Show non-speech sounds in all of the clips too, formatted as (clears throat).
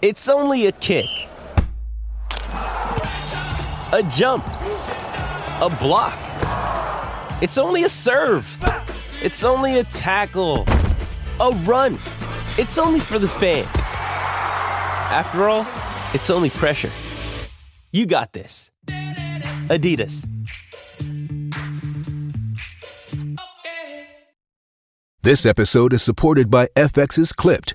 It's only a kick. A jump. A block. It's only a serve. It's only a tackle. A run. It's only for the fans. After all, it's only pressure. You got this. Adidas. This episode is supported by FX's Clipped,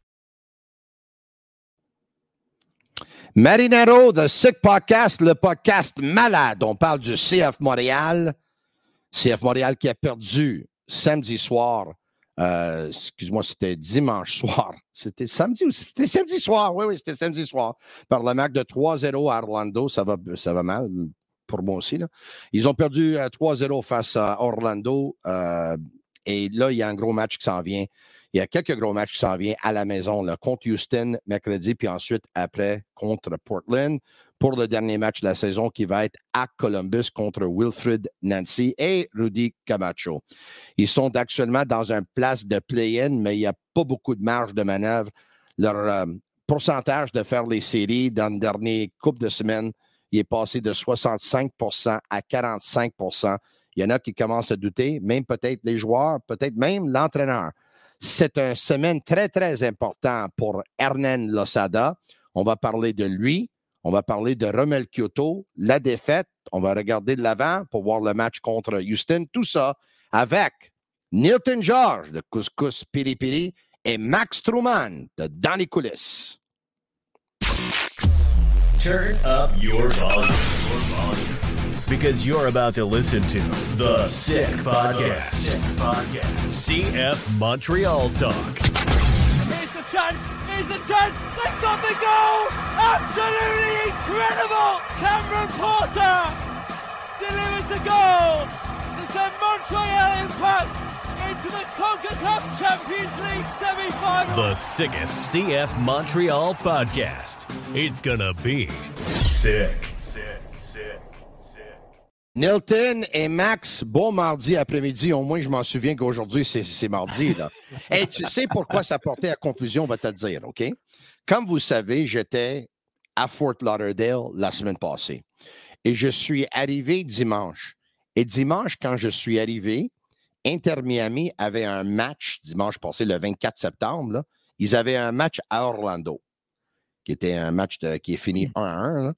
Marinero, The Sick Podcast, le podcast malade. On parle du CF Montréal. CF Montréal qui a perdu samedi soir. Euh, excuse-moi, c'était dimanche soir. (laughs) C'était samedi ou c'était samedi soir? Oui, oui, c'était samedi soir. Par le match de 3-0 à Orlando. Ça va, ça va mal pour moi aussi. Ils ont perdu 3-0 euh, face à Orlando. Euh, et là, il y a un gros match qui s'en vient. Il y a quelques gros matchs qui s'en viennent à la maison, contre Houston mercredi, puis ensuite après contre Portland pour le dernier match de la saison qui va être à Columbus contre Wilfred Nancy et Rudy Camacho. Ils sont actuellement dans un place de play-in, mais il n'y a pas beaucoup de marge de manœuvre. Leur euh, pourcentage de faire les séries dans le dernier couple de semaines, il est passé de 65% à 45% Il y en a qui commencent à douter, même peut-être les joueurs, peut-être même l'entraîneur. C'est une semaine très, très importante pour Hernan Losada. On va parler de lui. On va parler de Romel Kyoto, la défaite. On va regarder de l'avant pour voir le match contre Houston. Tout ça avec Nilton George de Couscous Piri Piri et Max Truman de Dans les. Turn up your. Because you're about to listen to The Sick Podcast. Sick Podcast. CF Montreal Talk. Here's the chance. Here's the chance. They've got the goal. Absolutely incredible. Cameron Porter delivers the goal to send Montreal Impact into the CONCACAF Champions League semi-final. The sickest CF Montreal podcast. It's gonna be Sick, sick, sick. Nilton et Max, bon mardi après-midi. Au moins, je m'en souviens qu'aujourd'hui, c'est mardi. Là. (laughs) et tu sais pourquoi ça portait à confusion, on va te le dire, OK? Comme vous savez, j'étais à Fort Lauderdale la semaine passée. Et je suis arrivé dimanche. Et dimanche, quand je suis arrivé, Inter Miami avait un match, dimanche passé, le 24 septembre. ils avaient un match à Orlando qui était un match qui est fini 1-1. Mmh.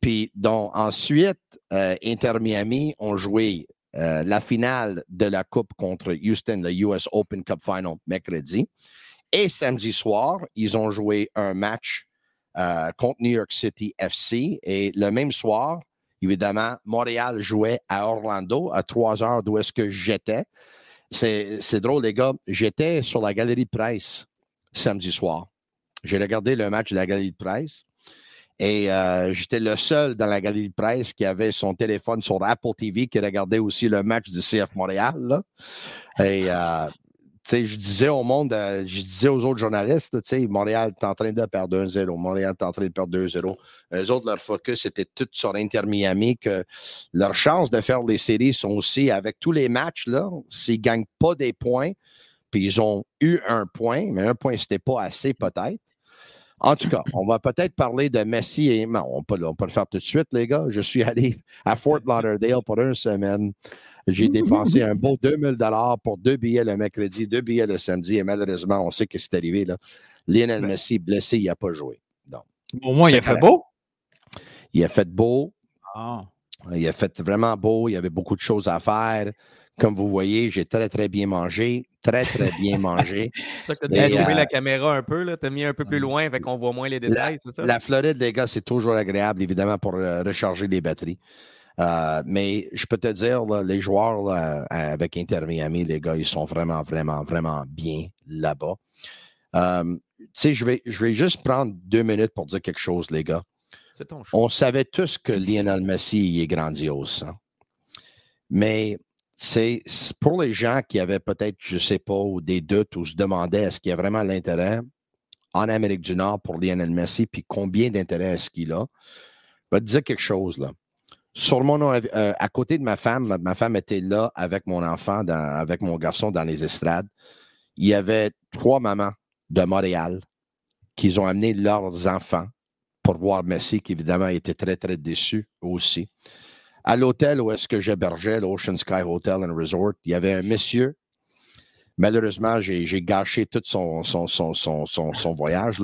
Puis donc, ensuite, euh, Inter Miami ont joué euh, la finale de la Coupe contre Houston, le US Open Cup Final, mercredi. Et samedi soir, ils ont joué un match euh, contre New York City FC. Et le même soir, évidemment, Montréal jouait à Orlando, à trois heures d'où est-ce que j'étais. C'est drôle, les gars. J'étais sur la galerie de presse samedi soir. J'ai regardé le match de la galerie de presse et euh, j'étais le seul dans la galerie de presse qui avait son téléphone sur Apple TV qui regardait aussi le match du CF Montréal. Et euh, je disais au monde, euh, je disais aux autres journalistes, Montréal est en train de perdre 1-0, Montréal est en train de perdre 2-0. Eux autres, leur focus était tout sur Inter Miami, que leurs chances de faire les séries sont aussi avec tous les matchs, s'ils ne gagnent pas des points, puis ils ont eu un point, mais un point, ce n'était pas assez peut-être. En tout cas, on va peut-être parler de Messi et. on peut, on peut le faire tout de suite, les gars. Je suis (laughs) allé à Fort Lauderdale pour une semaine. J'ai dépensé un beau 2000 dollars pour deux billets le mercredi, deux billets le samedi. Et malheureusement, on sait que c'est arrivé. Là. Lionel Messi, blessé, il n'a pas joué. Donc, Au moins, il a fait beau. Il a fait beau. Ah. Il a fait vraiment beau. Il y avait beaucoup de choses à faire. Comme vous voyez, j'ai très, très bien mangé. Très, très bien mangé. (laughs) C'est ça que tu as trouvé la caméra un peu, tu as mis un peu plus loin, fait qu'on voit moins les détails, c'est ça? La Floride, les gars, c'est toujours agréable, évidemment, pour euh, recharger les batteries. Euh, mais je peux te dire, les joueurs avec Inter Miami, les gars, ils sont vraiment, vraiment, vraiment bien là-bas. Euh, tu sais, je vais, je vais juste prendre deux minutes pour dire quelque chose, les gars. C'est ton. On savait tous que Lionel Messi il est grandiose. hein. Mais c'est pour les gens qui avaient peut-être, je ne sais pas, des doutes ou se demandaient est-ce qu'il y a vraiment l'intérêt en Amérique du Nord pour Lionel Messi, puis combien d'intérêt est-ce qu'il a? Je vais te dire quelque chose là. Sur mon, euh, à côté de ma femme, ma, femme était là avec mon enfant, avec mon garçon dans les estrades. Il y avait trois mamans de Montréal qui ont amené leurs enfants pour voir Messi, qui évidemment était très, très déçu aussi. À l'hôtel où est-ce que j'hébergeais, l'Ocean Sky Hotel and Resort, il y avait un monsieur. Malheureusement, j'ai gâché tout son, voyage.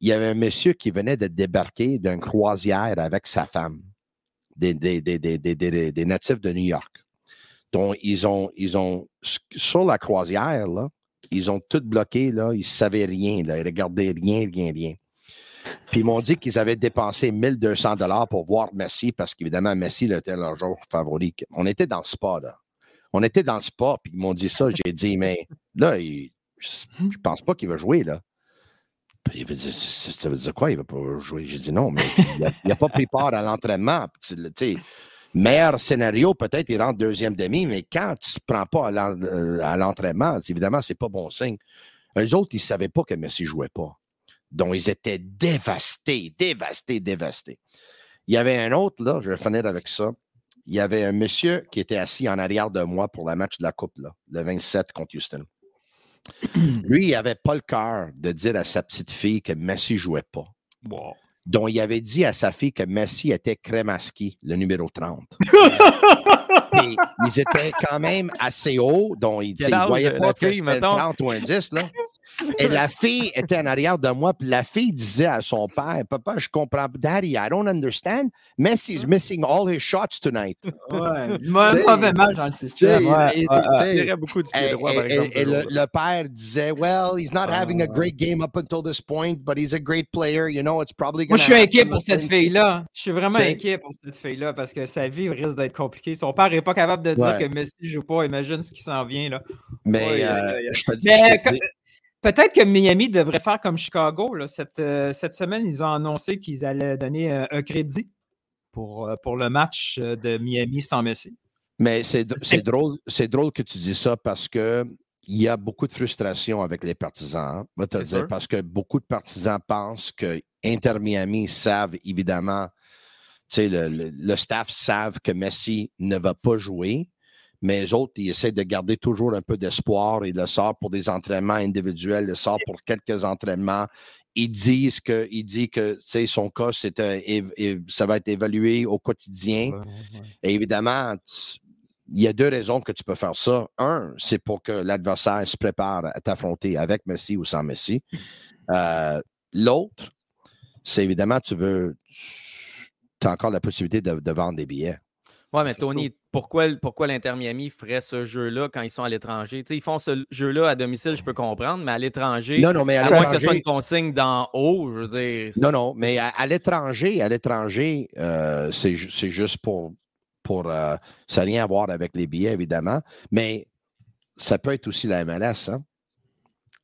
Il y avait un monsieur qui venait de débarquer d'une croisière avec sa femme, des, natifs de New York. Donc, ils ont, ils ont, sur la croisière, ils ont tout bloqué, ils ne savaient rien, ils regardaient rien, rien, rien. Puis ils m'ont dit qu'ils avaient dépensé 1200 dollars pour voir Messi parce qu'évidemment, Messi était leur joueur favori. On était dans le spa, là. On était dans le spa, puis ils m'ont dit ça. J'ai dit, mais là, il- je pense pas qu'il va jouer, là. Puis il veut dire, ça veut dire quoi? Il va pas jouer. J'ai dit non, mais il n'a pas pris part à l'entraînement. Meilleur scénario, peut-être il rentre deuxième demi, mais quand tu ne prends pas à euh, l'entraînement, évidemment, c'est pas bon signe. Eux autres, ils ne savaient pas que Messi ne jouait pas. Donc, ils étaient dévastés, dévastés, dévastés. Il y avait un autre, là, je vais finir avec ça. Il y avait un monsieur qui était assis en arrière de moi pour le match de la Coupe, là, le 27 contre Houston. (clears throat) Lui, il n'avait pas le cœur de dire à sa petite fille que Messi ne jouait pas. Donc, il avait dit à sa fille que Messi était Kremaski, le numéro 30. (laughs) Ils étaient quand même assez hauts, donc il Quel ne la pas que c'était un mettons? 30 ou un 10. Là. Et la fille était en arrière de moi, puis la fille disait à son père, Papa, je comprends, Daddy, I don't understand. Messi's missing all his shots tonight. Ouais. (laughs) Mauvais match dans le système. Ouais, et- ouais, beaucoup du pied et, par exemple. le, père disait, Well, he's not having a great game up until this point, but he's a great player. You know, it's probably Moi, gonna je suis inquiet pour cette fille-là. Je suis vraiment inquiet pour cette fille-là parce que sa vie risque d'être compliquée. Son père n'est pas capable de dire Ouais. que Messi joue pas. Imagine ce qui s'en vient. Là. Mais Ouais, euh, je Mais je Peut-être que Miami devrait faire comme Chicago. là. Cette, euh, cette semaine, ils ont annoncé qu'ils allaient donner euh, un crédit pour, euh, pour le match de Miami sans Messi. Mais c'est drôle, drôle que tu dis ça parce que il y a beaucoup de frustration avec les partisans. hein, va te C'est dire, sûr. parce que beaucoup de partisans pensent que Inter Miami savent évidemment, le, le- le staff savent que Messi ne va pas jouer, mais les autres, ils essaient de garder toujours un peu d'espoir. Ils le sortent pour des entraînements individuels, le sortent pour quelques entraînements. Ils disent que, il dit que, son cas, c'est ça va être évalué au quotidien. Et évidemment, tu- il y a deux raisons que tu peux faire ça. Un, c'est pour que l'adversaire se prépare à t'affronter avec Messi ou sans Messi. Euh, L'autre, c'est évidemment, tu veux, tu as encore la possibilité de, de vendre des billets. Ouais, mais Tony, pourquoi, pourquoi l'Inter Miami ferait ce jeu-là quand ils sont à l'étranger? Tu ils font ce jeu-là à domicile, je peux comprendre, mais à l'étranger, Non, non, mais à à moins que ce soit une consigne d'en haut, je veux dire. non, non, mais à, l'étranger, à l'étranger, euh, c'est juste pour, pour euh, ça n'a rien à voir avec les billets, évidemment, mais ça peut être aussi la MLS, hein?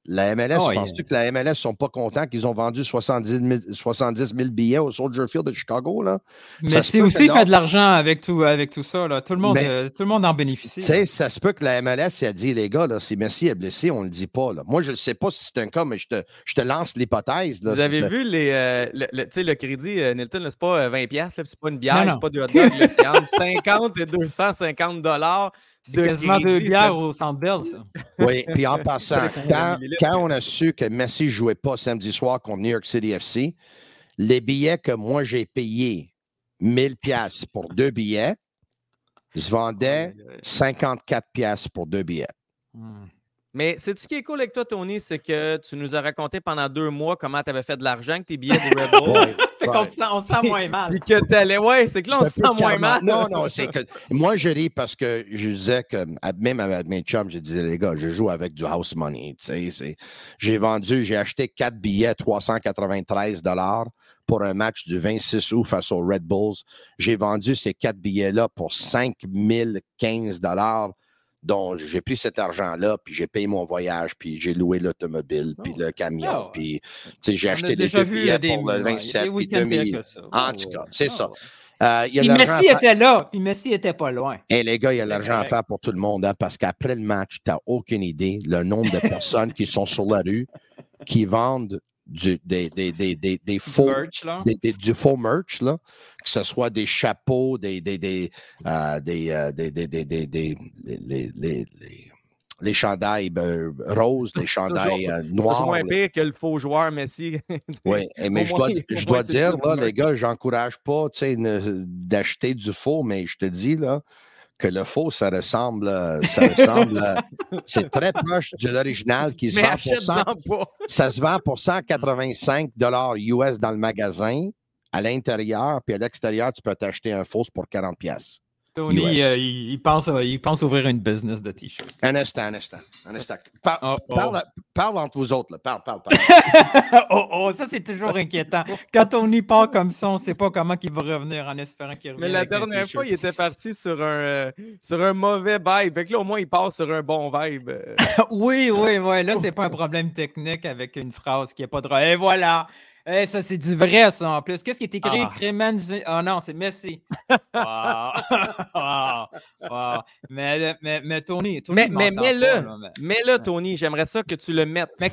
La MLS, Oh, penses-tu que la MLS ne sont pas contents qu'ils ont vendu 70 000, 70 000 billets au Soldier Field de Chicago? Là? Messi peut aussi non. de l'argent avec tout, avec tout ça. là. Tout, le monde, Mais- euh, tout le monde en bénéficie. Tu sais, ça se peut que la MLS a dit, les gars, là, si Messi est blessé, on ne le dit pas. Là. Moi, je ne sais pas si c'est un cas, mais je te, je te lance l'hypothèse. là, Vous si avez vu les, euh, le, le- tu sais, le crédit, euh, Nilton, c'est pas euh, 20$, piastres, là, c'est pas une bière, c'est pas du hot dog, c'est (laughs) entre 50 et 250 dollars. C'est de quasiment deux bières ça- au Centre Bell, ça. Oui, puis en passant, (laughs) quand, on a su que Messi ne jouait pas samedi soir contre New York City FC, les billets que moi j'ai payés 1000 pièces pour deux billets, se vendaient 54 pièces pour deux billets. Mais c'est ce qui est cool avec toi, Tony, c'est que tu nous as raconté pendant deux mois comment tu avais fait de l'argent avec tes billets de Red Bull? Ouais, (laughs) Fait ouais. qu'on sent- on se sent moins mal. Puis que t'allais, ouais, c'est que là, on se sent moins mal. Non, non, c'est que moi, je ris parce que je disais que, même avec mes chums, je disais, les gars, je joue avec du house money. tu sais, c'est- J'ai vendu, j'ai acheté quatre billets, 393 pour un match du 26 août face aux Red Bulls. J'ai vendu ces quatre billets-là pour 5015 Donc, j'ai pris cet argent-là, puis j'ai payé mon voyage, puis j'ai loué l'automobile, puis le camion, Ah puis j'ai acheté des billets euh, des- pour le ouais, 27 des puis week-ends pires 2000. que ça. En Ah tout cas, c'est Ah ça. ouais. Euh, y a Puis Messi à était là, puis Messi était pas loin. et les gars, il y a l'argent à faire pour tout le monde, hein, parce qu'après le match, tu n'as aucune idée le nombre de (laughs) personnes qui sont sur la rue, qui vendent du, des, des, des, des, faux, Merch, là. du faux merch, là, que ce soit des chapeaux, des, des, des, euh, des, euh, des, des, des, des- des- les, les, les, les- les chandails euh, roses, les chandails euh, C'est noirs. moins pire que le faux joueur Messi. oui, mais je dois, je dois dire, là, les gars, j'encourage pas tu sais, ne- d'acheter du faux, mais je te dis là, que le faux, ça ressemble, euh, ça ressemble, euh, c'est très proche de l'original qui se Mais vend pour 100, achète-en pas. ça se vend pour 185 US dans le magasin à l'intérieur, puis à l'extérieur, tu peux t'acheter un faux pour 40 pièces. Tony, US. euh, il, il pense, euh, il pense ouvrir une business de t-shirt. Un instant, un instant, un instant. Par- Oh, oh. Parle, parle entre vous autres, là. Parle, parle, parle. (laughs) oh, oh, ça, c'est toujours inquiétant. Quand Tony part comme ça, on ne sait pas comment il va revenir en espérant qu'il revienne. Mais la dernière fois, il était parti sur un, euh, sur un mauvais vibe. Fait que là, au moins, il passe sur un bon vibe. (laughs) Oui, oui, oui. Là, c'est pas un problème technique avec une phrase qui n'est pas drôle. Et voilà. Ça, c'est du vrai, ça, en plus. Qu'est-ce qui est écrit? Ah. Cremenzi- Oh non, c'est Messi. Wow. (laughs) Wow. Wow. Mais, mais, mais Tony, Tony Mais, mais mets-le. pas, là, mais- Mais là, Tony, j'aimerais ça que tu le mettes. Mais,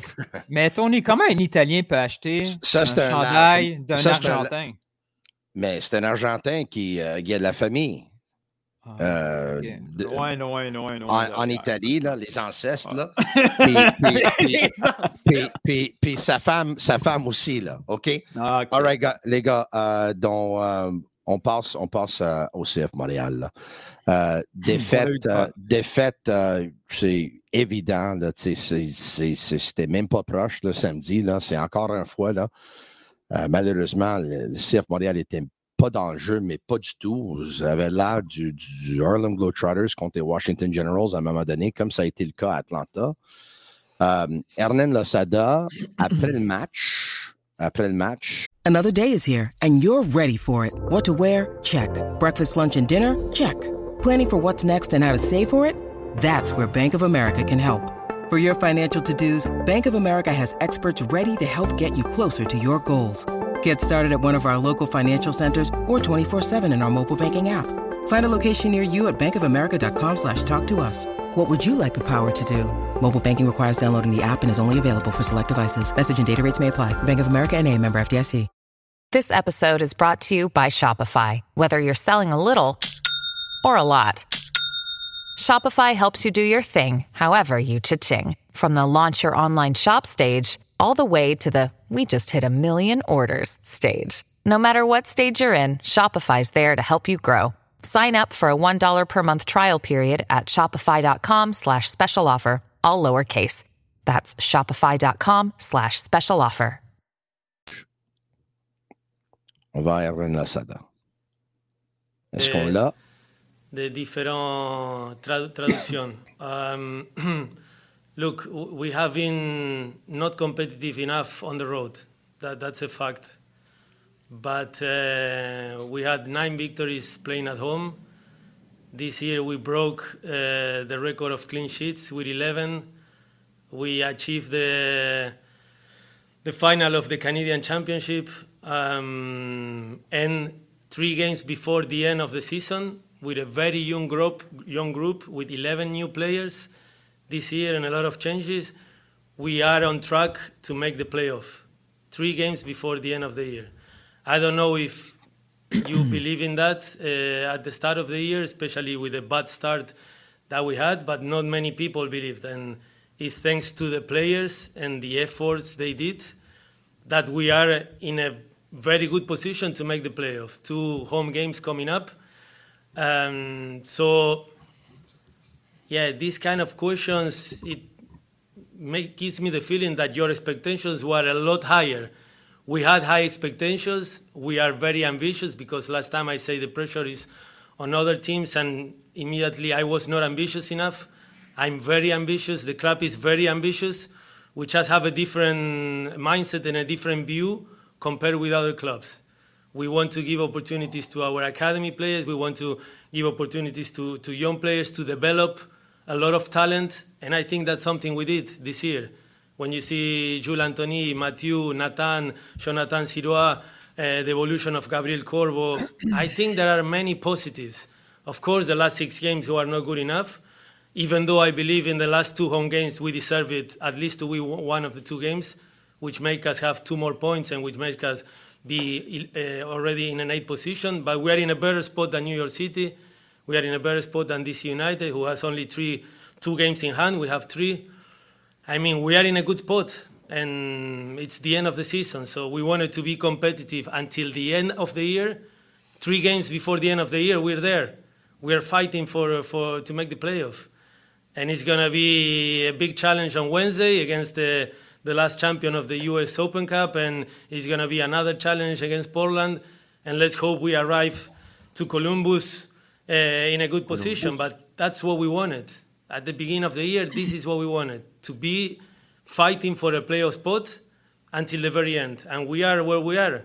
mais Tony, comment un Italien peut acheter Ça, un c'est un chandail d'un ça, c'est un- Argentin? Mais c'est un Argentin qui, euh, qui a de la famille. Ah, Euh, ok. de- Loin, loin, loin, loin en, Italie, là, les ancêtres, là. Puis, sa femme, sa femme aussi, là. OK? Ah. All right, gars- les gars, euh, donc, euh, on passe, on passe euh, au CF Montréal. là. Euh, (laughs) défaite, c'est évident. Là, C'était même pas proche le samedi. là. C'est encore une fois. Là, malheureusement, le, le CF Montréal était pas dans le jeu, mais pas du tout. Vous avez l'air du, du, Harlem Globetrotters contre les Washington Generals à un moment donné, comme ça a été le cas à Atlanta. Euh, Hernan Losada, après le match, après le match, Another day is here, and you're ready for it. What to wear? Check. Breakfast, lunch, and dinner? Check. Planning for what's next and how to save for it? That's where Bank of America can help. For your financial to dos, Bank of America has experts ready to help get you closer to your goals. Get started at one of our local financial centers or 24 7 in our mobile banking app. Find a location near you at bankofamerica.com slash talk to us. What would you like the power to do? Mobile banking requires downloading the app and is only available for select devices. Message and data rates may apply. Bank of America and a member FDIC. This episode is brought to you by Shopify. Whether you're selling a little or a lot, Shopify helps you do your thing, however you cha-ching. From the launch your online shop stage, all the way to the we just hit a million orders stage. No matter what stage you're in, Shopify's there to help you grow. Sign up for a $1 per month trial period at shopify.com slash special offer, all lowercase. That's shopify.com slash special offer. on va à Hernan Losada. Est-ce qu'on l'a? de différentes trad- traductions. Um, (clears throat) look, we have been not competitive enough on the road. That, that's a fact. But uh, we had nine victories playing at home. This year we broke uh, the record of clean sheets with 11. We achieved the the final of the Canadian Championship, um, and three games before the end of the season, with a very young group, young group with 11 new players this year and a lot of changes, we are on track to make the playoff. Three games before the end of the year. I don't know if you (clears throat) believe in that uh, at the start of the year, especially with the bad start that we had, but not many people believed. And it's thanks to the players and the efforts they did that we are in a very good position to make the playoff. Two home games coming up. Um, so, yeah, these kind of questions, it make, gives me the feeling that your expectations were a lot higher. We had high expectations. We are very ambitious because last time I say the pressure is on other teams, and immediately I was not ambitious enough. I'm very ambitious. The club is very ambitious. We just have a different mindset and a different view compared with other clubs. We want to give opportunities to our academy players. We want to give opportunities to, to young players to develop a lot of talent, and I think that's something we did this year. When you see Jules Anthony, Mathieu, Nathan, Jonathan Sirois, uh, the evolution of Gabriel Corbo, I think there are many positives. Of course, the last six games were not good enough, even though I believe in the last two home games we deserve it at least to win one of the two games, which make us have two more points and which make us be uh, already in an eighth position. But we are in a better spot than New York City. We are in a better spot than DC United, who has only three, two games in hand. We have three. I mean, we are in a good spot, and it's the end of the season. So we wanted to be competitive until the end of the year. Three games before the end of the year, we're there. We're fighting for, for to make the playoff, and it's gonna be a big challenge on Wednesday against the the last champion of the U.S. Open Cup, and it's gonna be another challenge against Portland. And let's hope we arrive to Columbus in a good position. But that's what we wanted at the beginning of the year. This is what we wanted to be fighting for a playoff spot until the very end, and we are where we are,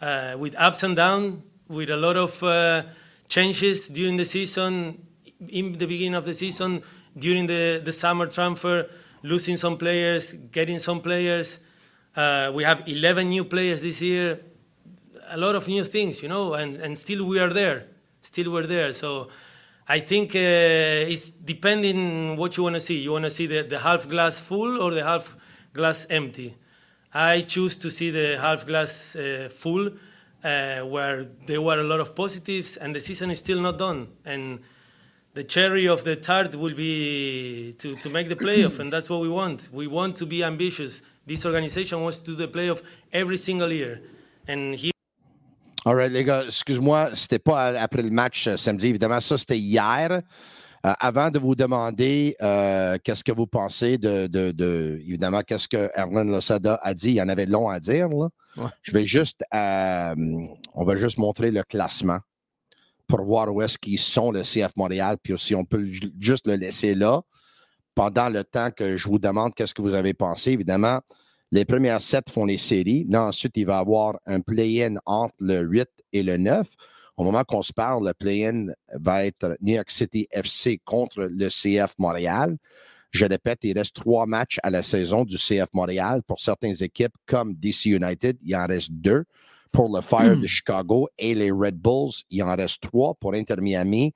uh, with ups and downs, with a lot of uh, changes during the season, in the beginning of the season, during the, the summer transfer, losing some players, getting some players. Uh, we have 11 new players this year, a lot of new things, you know, and, and still we are there. Still we're there. So I think uh, it's depending what you want to see. You want to see the, the half glass full or the half glass empty. I choose to see the half glass uh, full, uh, where there were a lot of positives, and the season is still not done. And the cherry of the tart will be to, to make the playoff, and that's what we want. We want to be ambitious. This organization wants to do the playoff every single year. And here All right, les gars, excuse-moi, c'était pas après le match euh, samedi, évidemment, ça c'était hier. Euh, avant de vous demander euh, qu'est-ce que vous pensez de, de, de évidemment, qu'est-ce que Erlen Losada a dit, il y en avait long à dire. Là. Ouais. Je vais juste, euh, on va juste montrer le classement pour voir où est-ce qu'ils sont, le CF Montréal, puis aussi on peut ju- juste le laisser là pendant le temps que je vous demande qu'est-ce que vous avez pensé. Évidemment, les premières sept font les séries. Là, ensuite, il va y avoir un play-in entre le 8 et le 9. Au moment qu'on se parle, le play-in va être New York City FC contre le CF Montréal. Je répète, il reste trois matchs à la saison du CF Montréal. Pour certaines équipes comme DC United, il en reste deux. Pour le Fire de Chicago et les Red Bulls, il en reste trois. Pour Inter Miami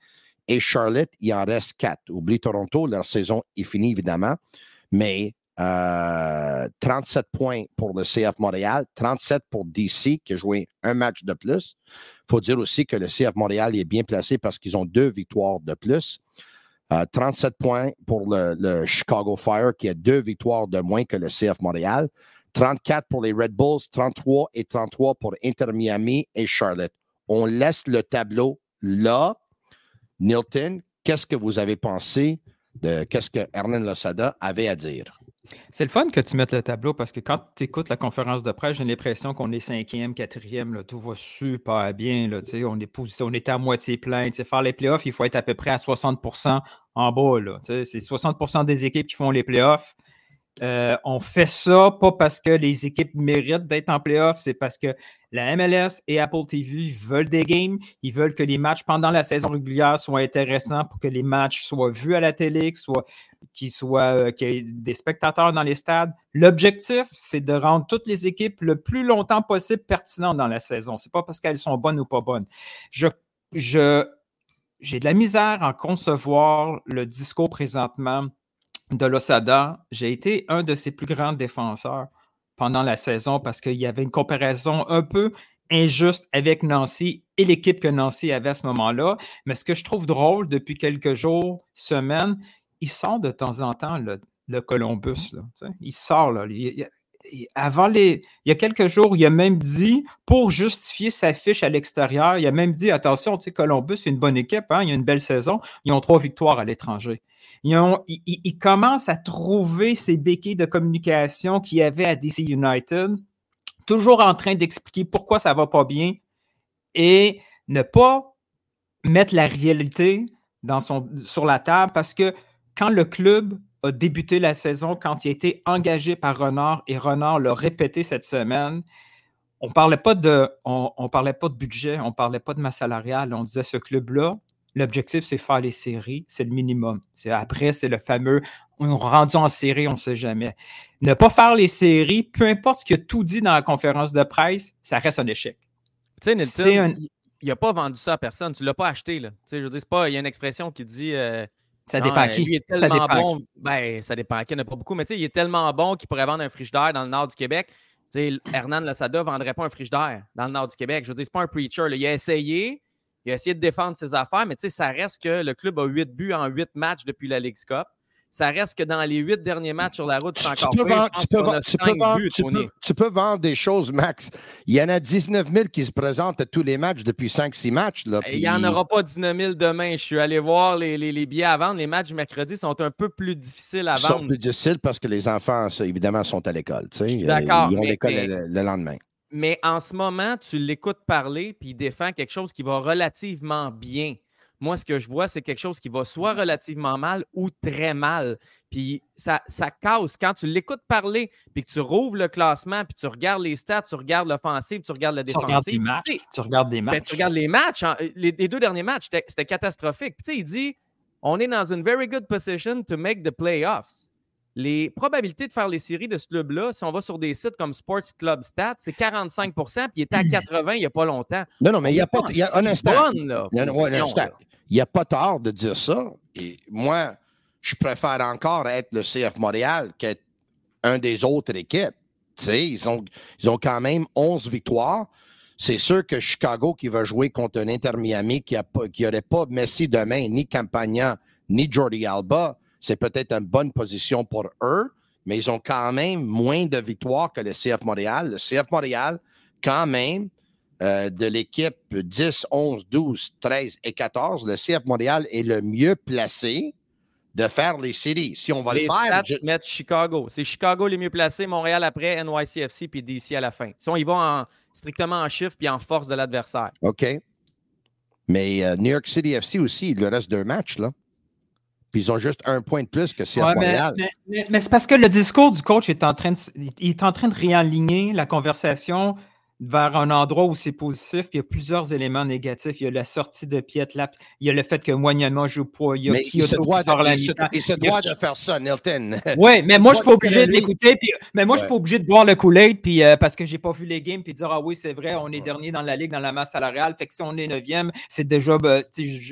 et Charlotte, il en reste quatre. Oublie Toronto, leur saison est finie évidemment. Mais euh, 37 points pour le CF Montréal, 37 pour DC qui a joué un match de plus. Il faut dire aussi que le CF Montréal est bien placé parce qu'ils ont deux victoires de plus. Euh, 37 points pour le, le Chicago Fire qui a deux victoires de moins que le CF Montréal. 34 pour les Red Bulls, 33 et 33 pour Inter Miami et Charlotte. On laisse le tableau là. Nilton, qu'est-ce que vous avez pensé de qu'est-ce que Hernan Losada avait à dire? C'est le fun que tu mettes le tableau parce que quand tu écoutes la conférence de presse, j'ai l'impression qu'on est cinquième, quatrième, tout va super bien. Là, on, est on à moitié plein. Faire les playoffs, il faut être à peu près à 60% en bas. C'est 60% des équipes qui font les playoffs. Euh, on fait ça pas parce que les équipes méritent d'être en playoff, c'est parce que la MLS et Apple TV veulent des games. Ils veulent que les matchs pendant la saison régulière soient intéressants pour que les matchs soient vus à la télé, euh, qu'il y ait des spectateurs dans les stades. L'objectif, c'est de rendre toutes les équipes le plus longtemps possible pertinentes dans la saison. C'est pas parce qu'elles sont bonnes ou pas bonnes. J'ai de la misère à concevoir le discours présentement de Losada. J'ai été un de ses plus grands défenseurs pendant la saison parce qu'il y avait une comparaison un peu injuste avec Nancy et l'équipe que Nancy avait à ce moment-là. Mais ce que je trouve drôle depuis quelques jours, semaines, il sort de temps en temps le, le Columbus. il sort. Il- y a quelques jours, il a même dit, pour justifier sa fiche à l'extérieur, il a même dit attention, Columbus, c'est une bonne équipe, hein, il y a une belle saison, ils ont trois victoires à l'étranger. Ils, ont- commencent à trouver ces béquilles de communication qu'il y avait à DC United, toujours en train d'expliquer pourquoi ça va pas bien et ne pas mettre la réalité dans son, sur la table parce que quand le club a débuté la saison, quand il a été engagé par Renard et Renard l'a répété cette semaine, on parlait pas de on, parlait pas de budget, on parlait pas de masse salariale, on disait ce club-là L'objectif, c'est faire les séries, c'est le minimum. C'est après, c'est le fameux on est rendu en série, on ne sait jamais. Ne pas faire les séries, peu importe ce qu'il a tout dit dans la conférence de presse, ça reste un échec. Tu sais, Nelson, il n'a pas vendu ça à personne. Tu ne l'as pas acheté. Là. Tu sais, je veux dire, pas, il y a une expression qui dit. Euh, ça dépend à qui. Lui est tellement bon. Ben, ça dépend à qui. Il n'y en a pas beaucoup. Mais tu sais, il est tellement bon qu'il pourrait vendre un frigidaire dans le nord du Québec. Tu sais, Hernan Lassada ne vendrait pas un frigidaire dans le nord du Québec. Je veux dire, c'est pas un preacher. Il a essayé. Il a essayé de défendre ses affaires, mais tu sais, ça reste que le club a 8 buts en 8 matchs depuis la Ligue Cup ça reste que dans les huit derniers matchs sur la route, c'est encore tu peux, vendre, tu, peux vendre, tu, peux vendre, tu, peux, vendre, des choses, Max. Il y en a 19 000 qui se présentent à tous les matchs depuis 5-6 matchs. Là, Il n'y en aura pas 19 000 demain. Je suis allé voir les, les, les, billets à vendre. Les matchs mercredi sont un peu plus difficiles à vendre. Ils sont plus difficiles parce que les enfants, évidemment, sont à l'école. D'accord. Ils ont l'école le, lendemain. Mais en ce moment, tu l'écoutes parler puis il défend quelque chose qui va relativement bien. Moi, ce que je vois, c'est quelque chose qui va soit relativement mal ou très mal. Puis ça, ça casse. Quand tu l'écoutes parler, puis que tu rouvres le classement, puis tu regardes les stats, tu regardes l'offensive, tu regardes la défensive. Tu regardes des matchs. Tu regardes des ben, matchs. tu regardes les matchs. Les, deux derniers matchs, c'était catastrophique. tu sais, il dit on est dans une very good position to make the playoffs. Les probabilités de faire les séries de ce club-là, si on va sur des sites comme Sports Club Stats, c'est 45% puis il était à 80 il n'y a pas longtemps. Non, non, mais il n'y a pas. Y a un instant. il, n'y a pas tort de dire ça. Et moi, je préfère encore être le CF Montréal qu'être un des autres équipes. ils ont, ils ont quand même 11 victoires. C'est sûr que Chicago qui va jouer contre un Inter Miami qui n'aurait pas, pas Messi demain, ni Campagna, ni Jordi Alba, c'est peut-être une bonne position pour eux, mais ils ont quand même moins de victoires que le CF Montréal. Le CF Montréal, quand même, euh, de l'équipe 10, 11, 12, 13 et 14, le CF Montréal est le mieux placé de faire les séries. Si on va les le faire. Stats mettent Chicago. C'est Chicago les mieux placés, Montréal après, NYCFC puis DC à la fin. Si on y va en, strictement en chiffres puis en force de l'adversaire. OK. Mais euh, New York City FC aussi, il leur reste deux matchs, là. Puis ils ont juste un point de plus que CF Montréal. Mais, mais c'est parce que le discours du coach est en train de, il est en train de réaligner la conversation vers un endroit où c'est positif, puis il y a plusieurs éléments négatifs. Il y a la sortie de Piet il y a le fait que Moignano joue pas, il y a mais se doit, de, la il se, il se doit de faire ça, Nilton. (laughs) Oui, mais moi, je ne suis pas obligé de l'écouter, mais moi, je ne suis pas obligé de boire le Kool-Aid puis, euh, parce que je n'ai pas vu les games, puis dire, ah oui, c'est vrai, on est dernier dans la ligue, dans la masse salariale, fait que si on est neuvième, c'est déjà, ben,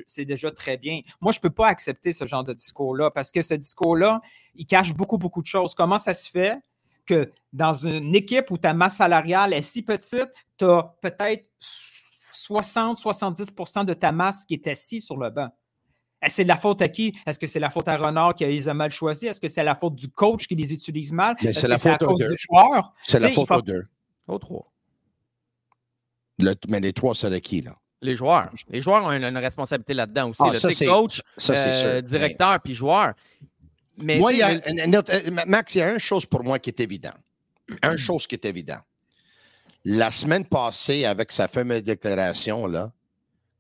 c'est déjà très bien. Moi, je ne peux pas accepter ce genre de discours-là, parce que ce discours-là, il cache beaucoup, beaucoup de choses. Comment ça se fait? Que dans une équipe où ta masse salariale est si petite, tu as peut-être 60-70% de ta masse qui est assise sur le banc. C'est de la faute à qui? Est-ce que c'est la faute à Renard qui les a mal choisis? Est-ce que c'est la faute du coach qui les utilise mal? C'est la faute à cause du joueur? C'est la faute aux deux. Aux trois. mais les trois, c'est de qui, là? Les joueurs. Les joueurs ont une, responsabilité là-dedans aussi. Ah, le coach, euh, directeur, puis joueur. Moi, il y a, Max, il y a une chose pour moi qui est évidente. Une chose qui est évidente. La semaine passée, avec sa fameuse déclaration, là,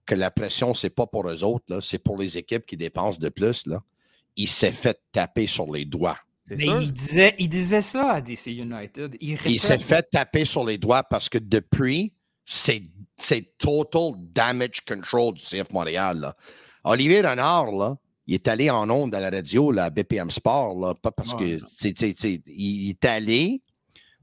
que la pression, c'est pas pour eux autres, c'est pour les équipes qui dépensent de plus, là, il s'est fait taper sur les doigts. Mais il disait, il disait ça à DC United. Il, s'est fait taper sur les doigts parce que depuis, c'est total damage control du CF Montréal. Olivier Renard, là, il est allé en onde à la radio, là, à BPM Sport, là, pas parce que. il est allé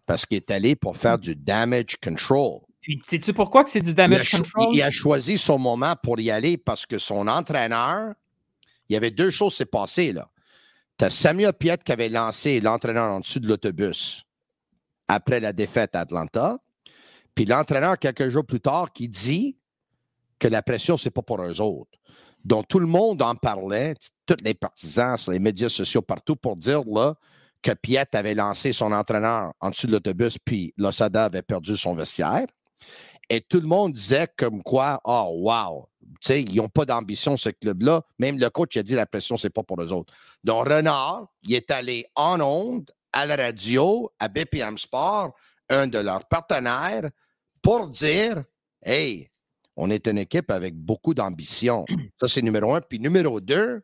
parce qu'il est allé pour faire du damage control. Sais-tu pourquoi que c'est du damage control? Il a choisi son moment pour y aller parce que son entraîneur, il y avait deux choses qui s'est passées là. Tu as Samuel Piet qui avait lancé l'entraîneur en dessous de l'autobus après la défaite à Atlanta. Puis l'entraîneur, quelques jours plus tard, qui dit que la pression, c'est pas pour eux autres. Donc, tout le monde en parlait, tous les partisans sur les médias sociaux partout pour dire là, que Piet avait lancé son entraîneur en dessous de l'autobus, puis Losada avait perdu son vestiaire. Et tout le monde disait comme quoi, oh, wow, sais, ils n'ont pas d'ambition, ce club-là. Même le coach a dit la pression, c'est pas pour eux autres. Donc, Renard, il est allé en ondes, à la radio, à BPM Sport, un de leurs partenaires, pour dire Hey, on est une équipe avec beaucoup d'ambition. Ça, c'est numéro un. Puis numéro deux,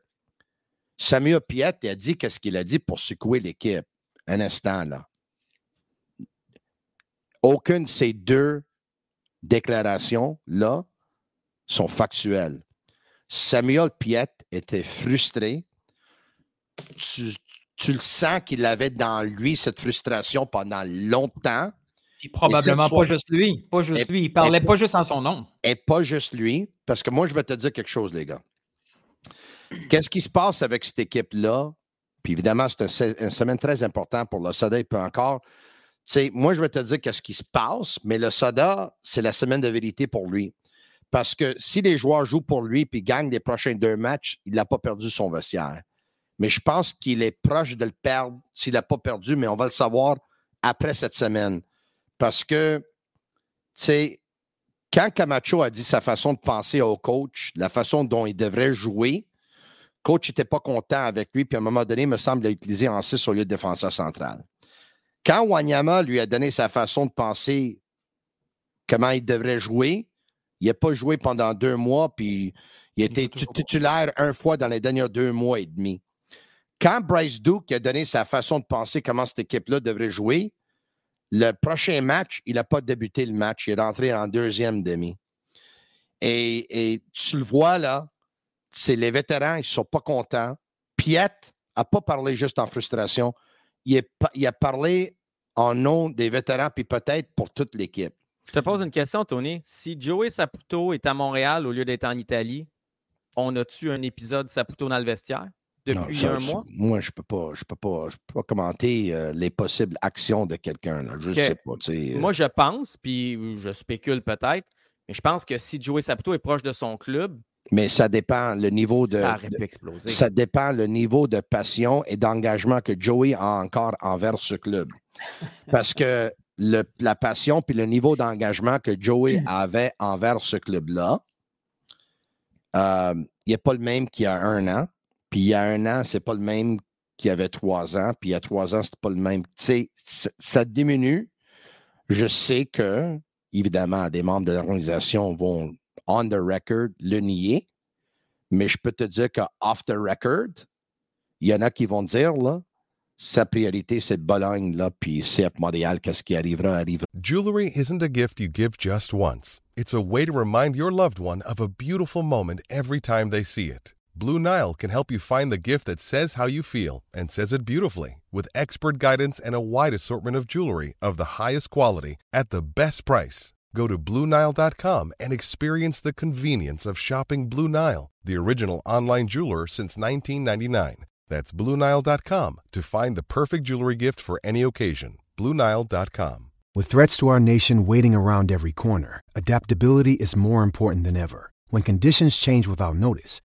Samuel Piet a dit qu'est-ce qu'il a dit pour secouer l'équipe. Un instant, là. Aucune de ces deux déclarations-là sont factuelles. Samuel Piette était frustré. Tu le sens qu'il avait dans lui cette frustration pendant longtemps. Puis probablement pas juste lui. Pas juste Et- lui. Il parlait et- pas juste en son nom. Et pas juste lui, parce que moi, je vais te dire quelque chose, les gars. Qu'est-ce qui se passe avec cette équipe-là? Puis évidemment, c'est une semaine très importante pour le Soda. Il peut encore. Moi, je vais te dire qu'est-ce qui se passe, mais le Soda, c'est la semaine de vérité pour lui. Parce que si les joueurs jouent pour lui puis gagnent les prochains deux matchs, il n'a pas perdu son vestiaire. Mais je pense qu'il est proche de le perdre s'il n'a pas perdu, mais on va le savoir après cette semaine. Parce que, tu sais, quand Camacho a dit sa façon de penser au coach, la façon dont il devrait jouer, le coach n'était pas content avec lui, puis à un moment donné, il me semble l'a utilisé en 6 au lieu de défenseur central. Quand Wanyama lui a donné sa façon de penser comment il devrait jouer, il n'a pas joué pendant deux mois, puis il a été tu- titulaire un fois dans les derniers deux mois et demi. Quand Bryce Duke a donné sa façon de penser comment cette équipe-là devrait jouer, le prochain match, il n'a pas débuté le match. Il est rentré en deuxième demi. Et, tu le vois là, c'est les vétérans, ils ne sont pas contents. Piet n'a pas parlé juste en frustration. Il, il a parlé en nom des vétérans, puis peut-être pour toute l'équipe. Je te pose une question, Tony. Si Joey Saputo est à Montréal au lieu d'être en Italie, on a-tu un épisode Saputo dans le vestiaire? Non, depuis ça, un mois? Moi, je ne peux, pas- je peux, pas- je peux pas commenter euh, les possibles actions de quelqu'un. Je ne sais pas. sais, euh, Moi, je pense, puis je spécule peut-être, mais je pense que si Joey Saputo est proche de son club, mais ça dépend le niveau de. ça de- ça dépend le niveau de passion et d'engagement que Joey a encore envers ce club. Parce que le- la passion puis le niveau d'engagement que Joey (clears throat) avait envers ce club-là, euh, il n'est pas le même qu'il y a un an. Puis il y a un an, c'est pas le même qu'il y avait trois ans. Puis il y a trois ans, c'est pas le même. Tu sais, ça- diminue. Je sais que, évidemment, des membres de l'organisation vont, on the record, le nier. Mais je peux te dire que off the record, il y en a qui vont dire, là, sa priorité, c'est Bologne, là, puis CF Montréal, qu'est-ce qui arrivera, arrivera. Jewelry isn't a gift you give just once. It's a way to remind your loved one of a beautiful moment every time they see it. Blue Nile can help you find the gift that says how you feel and says it beautifully with expert guidance and a wide assortment of jewelry of the highest quality at the best price. Go to BlueNile.com and experience the convenience of shopping Blue Nile, the original online jeweler since 1999. That's BlueNile.com to find the perfect jewelry gift for any occasion. BlueNile.com. With threats to our nation waiting around every corner, adaptability is more important than ever. When conditions change without notice,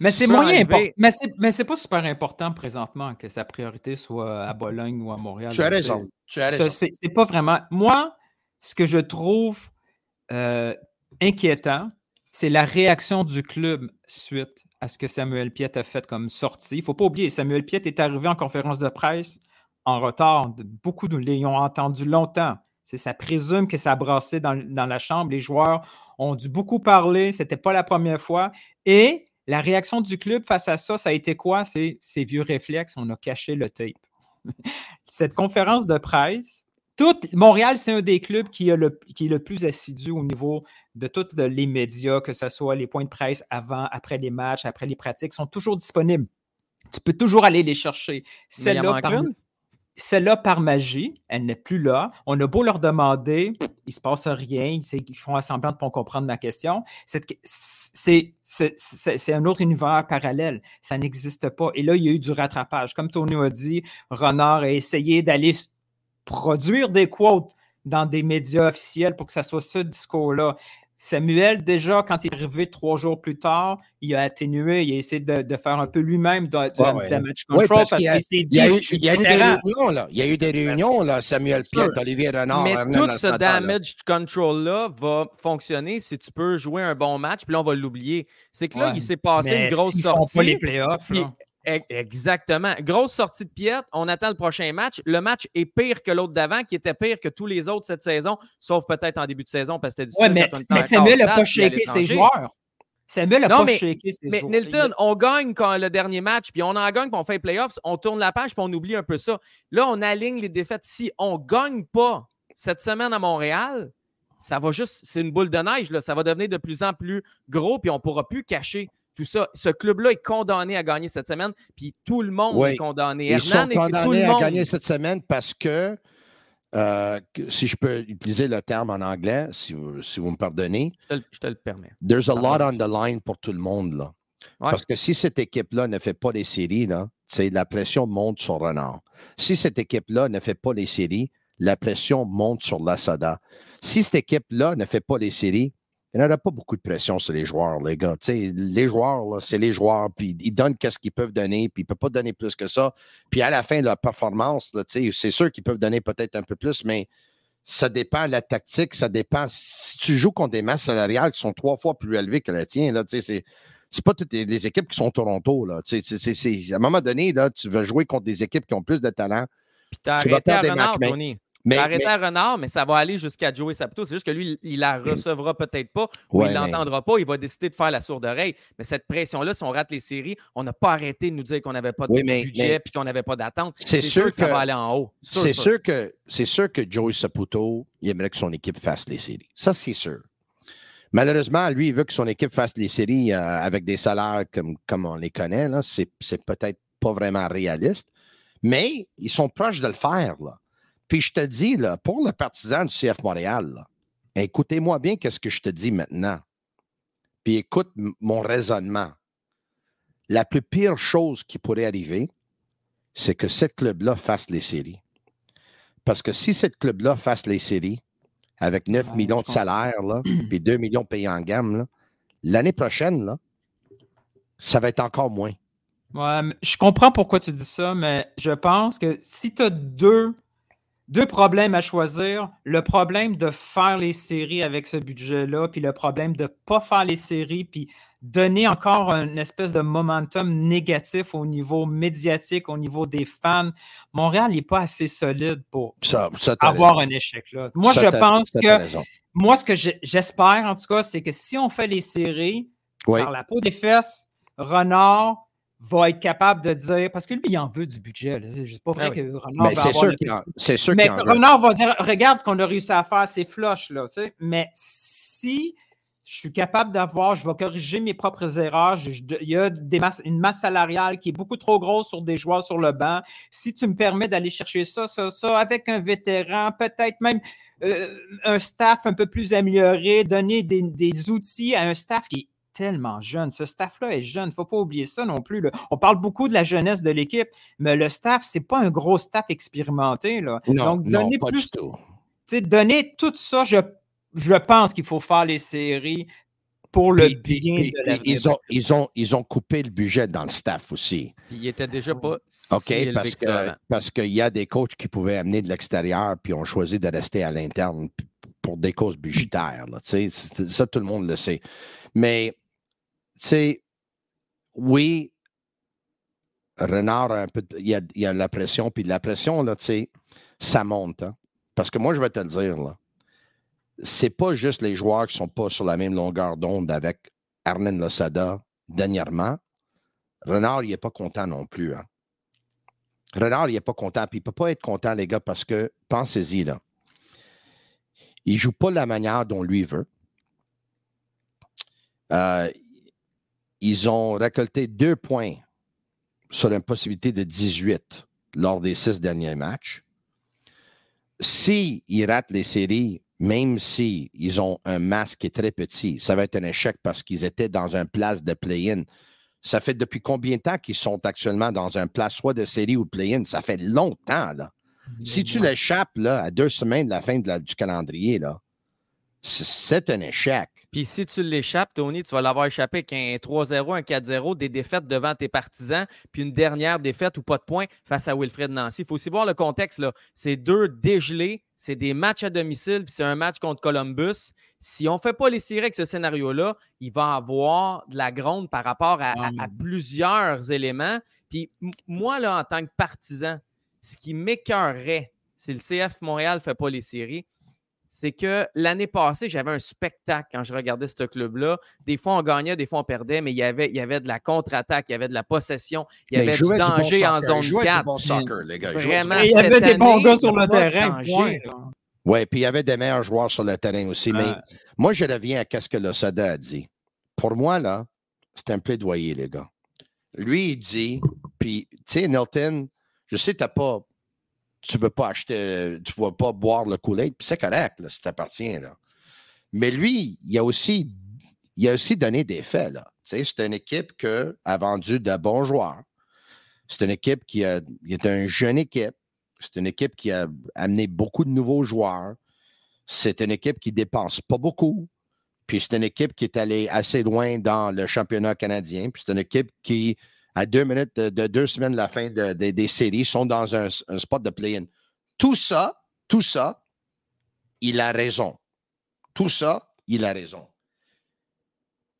Mais c'est moyen. Mais c'est, mais c'est pas super important présentement que sa priorité soit à Bologne ou à Montréal. Tu as raison. c'est- Tu as raison. C'est, c'est pas vraiment. Moi, ce que je trouve euh, inquiétant, c'est la réaction du club suite à ce que Samuel Piet a fait comme sortie. Il ne faut pas oublier, Samuel Piet est arrivé en conférence de presse en retard. Beaucoup de l'ont entendu longtemps. C'est, ça présume que ça a brassé dans, dans la chambre. Les joueurs ont dû beaucoup parler. Ce n'était pas la première fois. Et la réaction du club face à ça, ça a été quoi? C'est ces vieux réflexes. On a caché le tape. (laughs) Cette conférence de presse, tout, Montréal, c'est un des clubs qui, a le, qui est le plus assidu au niveau de tous les médias, que ce soit les points de presse avant, après les matchs, après les pratiques, sont toujours disponibles. Tu peux toujours aller les chercher. Celle-là, par, par magie, elle n'est plus là. On a beau leur demander, il se passe rien, ils, font semblant de ne pas comprendre ma question. C'est un autre univers parallèle. Ça n'existe pas. Et là, il y a eu du rattrapage. Comme Tony a dit, Renard a essayé d'aller produire des quotes dans des médias officiels pour que ça soit ce discours-là. Samuel, déjà, quand il est arrivé trois jours plus tard, il a atténué, il a essayé de, de faire un peu lui-même de, de- Ouais, ouais. damage Oui, control parce parce qu'il s'est Il dit y a eu, il y a eu des réunions, là. Il y a eu des réunions, là, Samuel. Piet, Olivier Renard, Mais tout ce damage control-là va fonctionner si tu peux jouer un bon match, puis là, on va l'oublier. C'est que là, Ouais. il s'est passé Mais une grosse s'ils font sortie. pas les playoffs, puis là. Exactement. Grosse sortie de piètre. On attend le prochain match. Le match est pire que l'autre d'avant, qui était pire que tous les autres cette saison, sauf peut-être en début de saison parce que c'était Ouais, difficile. mais, mais Samuel n'a pas shaké ses joueurs. Samuel n'a pas mais- shaké ses Mais joueurs. Nilton, on gagne quand le dernier match, puis on en gagne, puis on fait les playoffs, on tourne la page, puis on oublie un peu ça. Là, on aligne les défaites. Si on ne gagne pas cette semaine à Montréal, ça va juste, c'est une boule de neige, là. ça va devenir de plus en plus gros, puis on ne pourra plus cacher tout ça. Ce club-là est condamné à gagner cette semaine, puis tout le monde Oui. est condamné. Ils sont Hernan tout le condamnés à gagner cette semaine parce que, euh, que- si je peux utiliser le terme en anglais, si vous, si vous me pardonnez, Je te, le- je te le permets. there's a lot on the line pour tout le monde. Là. Ouais. Parce que si cette équipe-là ne fait pas les séries, là, la pression monte sur Renard. Si cette équipe-là ne fait pas les séries, la pression monte sur l'Assada. Si cette équipe-là ne fait pas les séries, il n'y aura pas beaucoup de pression sur les joueurs, les gars. Les joueurs, là, c'est les joueurs, puis ils donnent ce qu'ils peuvent donner, puis ils ne peuvent pas donner plus que ça. Puis à la fin de leur performance, c'est sûr qu'ils peuvent donner peut-être un peu plus, mais ça dépend de la tactique, ça dépend. Si tu joues contre des masses salariales qui sont trois fois plus élevées que la tienne, là, c'est. C'est pas toutes les, équipes qui sont Toronto. Là. À un moment donné, là, tu veux jouer contre des équipes qui ont plus de talent. Puis Tu vas perdre des matchs, mais- à Renard, mais ça va aller jusqu'à Joey Saputo. C'est juste que lui, il la recevra peut-être pas ou Ouais, il mais- l'entendra pas. Il va décider de faire la sourde oreille. Mais cette pression-là, si on rate les séries, on n'a pas arrêté de nous dire qu'on n'avait pas de Oui, mais- budget puis qu'on n'avait pas d'attente. C'est sûr, sûr que, ça va aller en haut. C'est sûr. que c'est sûr que Joey Saputo, il aimerait que son équipe fasse les séries. Ça, c'est sûr. Malheureusement, lui, il veut que son équipe fasse les séries euh, avec des salaires comme, comme on les connaît. c'est peut-être pas vraiment réaliste, mais ils sont proches de le faire. Là. Puis je te dis, là, pour le partisan du CF Montréal, écoutez-moi bien qu'est-ce que je te dis maintenant. Puis écoute mon raisonnement. La plus pire chose qui pourrait arriver, c'est que ce club-là fasse les séries. Parce que si ce club-là fasse les séries, avec 9 Ouais, millions de salaires, là, (clears throat) puis 2 millions payés en gamme, l'année prochaine, là, ça va être encore moins. Ouais, je comprends pourquoi tu dis ça, mais je pense que si tu as deux, deux problèmes à choisir, le problème de faire les séries avec ce budget-là, puis le problème de ne pas faire les séries, puis donner encore une espèce de momentum négatif au niveau médiatique, au niveau des fans, Montréal n'est pas assez solide pour Ça, ça t'as avoir raison. un échec. Là. Moi, Ça, je pense que moi, ce que j'espère, en tout cas, c'est que si on fait les séries, Oui. par la peau des fesses, Renard va être capable de dire, parce que lui, il en veut du budget. là. C'est juste pas vrai Ah oui. que Renard Mais va c'est avoir sûr le- qu'il en- c'est sûr Mais. Renard va dire, regarde ce qu'on a réussi à faire, c'est flush, là, tu sais. Mais si je suis capable d'avoir, je vais corriger mes propres erreurs, je- je- il y a des masses- une masse salariale qui est beaucoup trop grosse sur des joueurs sur le banc. Si tu me permets d'aller chercher ça, ça, ça, avec un vétéran, peut-être même euh, un staff un peu plus amélioré, donner des, des outils à un staff qui est tellement jeune. Ce staff-là est jeune. Il ne faut pas oublier ça non plus. là. On parle beaucoup de la jeunesse de l'équipe, mais le staff, c'est pas un gros staff expérimenté. Là. Non, Donc, non, donner pas plus, du tout. donner tout ça, je, je pense qu'il faut faire les séries pour le Puis- bien puis- de puis l'avenir. ils, ont, ils, ont, ils ont coupé le budget dans le staff aussi. Il était déjà pas si OK? élevé Parce que ça avant. que parce qu'il y a des coachs qui pouvaient amener de l'extérieur puis ont choisi de rester à l'interne pour des causes budgétaires. là, ça, tout le monde le sait. Mais, sais, oui, Renard a un peu. de- Il y a, y a la pression, puis la pression, là, tu sais, ça monte. hein. Parce que moi, je vais te le dire, là. C'est pas juste les joueurs qui sont pas sur la même longueur d'onde avec Arnen Losada dernièrement. Renard, il n'est pas content non plus. hein. Renard, il n'est pas content. Puis il ne peut pas être content, les gars, parce que, pensez-y, là. Il ne joue pas de la manière dont lui veut. Euh, ils ont récolté deux points sur une possibilité de 18 lors des six derniers matchs. S'ils ratent les séries, même s'ils ils ont un masque qui est très petit, ça va être un échec parce qu'ils étaient dans un place de play-in. Ça fait depuis combien de temps qu'ils sont actuellement dans un place soit de série ou de play-in? Ça fait longtemps, là. Si tu l'échappes là, à deux semaines de la fin de la- du calendrier, là, c'est un échec. Puis si tu l'échappes, Tony, tu vas l'avoir échappé avec un 3-0, un 4-0, des défaites devant tes partisans, puis une dernière défaite ou pas de points face à Wilfred Nancy. Il faut aussi voir le contexte. là. C'est deux dégelés, c'est des matchs à domicile, puis c'est un match contre Columbus. Si on ne fait pas les séries avec ce scénario-là, il va avoir de la gronde par rapport à, à- à plusieurs éléments. Puis moi, là, en tant que partisan, ce qui m'écœurerait si le CF Montréal ne fait pas les séries, c'est que l'année passée, j'avais un spectacle quand je regardais ce club-là. Des fois, on gagnait, des fois, on perdait, mais il y avait, il y avait de la contre-attaque, il y avait de la possession, il y Mais avait du jouait du bon danger en soccer, zone jouait du 4. bon soccer, les gars, Vraiment, bon Il y avait des bons gars sur le terrain. Oui, puis il y avait des meilleurs joueurs sur le terrain aussi. Mais moi, je reviens à ce que Losada a dit. Pour moi, là, c'est un plaidoyer, les gars. Lui, il dit, puis, tu sais, Nelton, je sais que t'as pas, tu ne veux pas acheter, tu ne vas pas boire le Kool-Aid, puis c'est correct, là, si t'appartient. Mais lui, il a aussi, donné des faits, là. C'est une équipe qui a vendu de bons joueurs. C'est une équipe qui, est une jeune équipe. C'est une équipe qui a amené beaucoup de nouveaux joueurs. C'est une équipe qui dépense pas beaucoup. Puis c'est une équipe qui est allée assez loin dans le championnat canadien. Puis c'est une équipe qui, à deux minutes de, de deux semaines de la fin de- de- des séries, sont dans un, un spot de play-in. Tout ça, tout ça, il a raison. Tout ça, il a raison.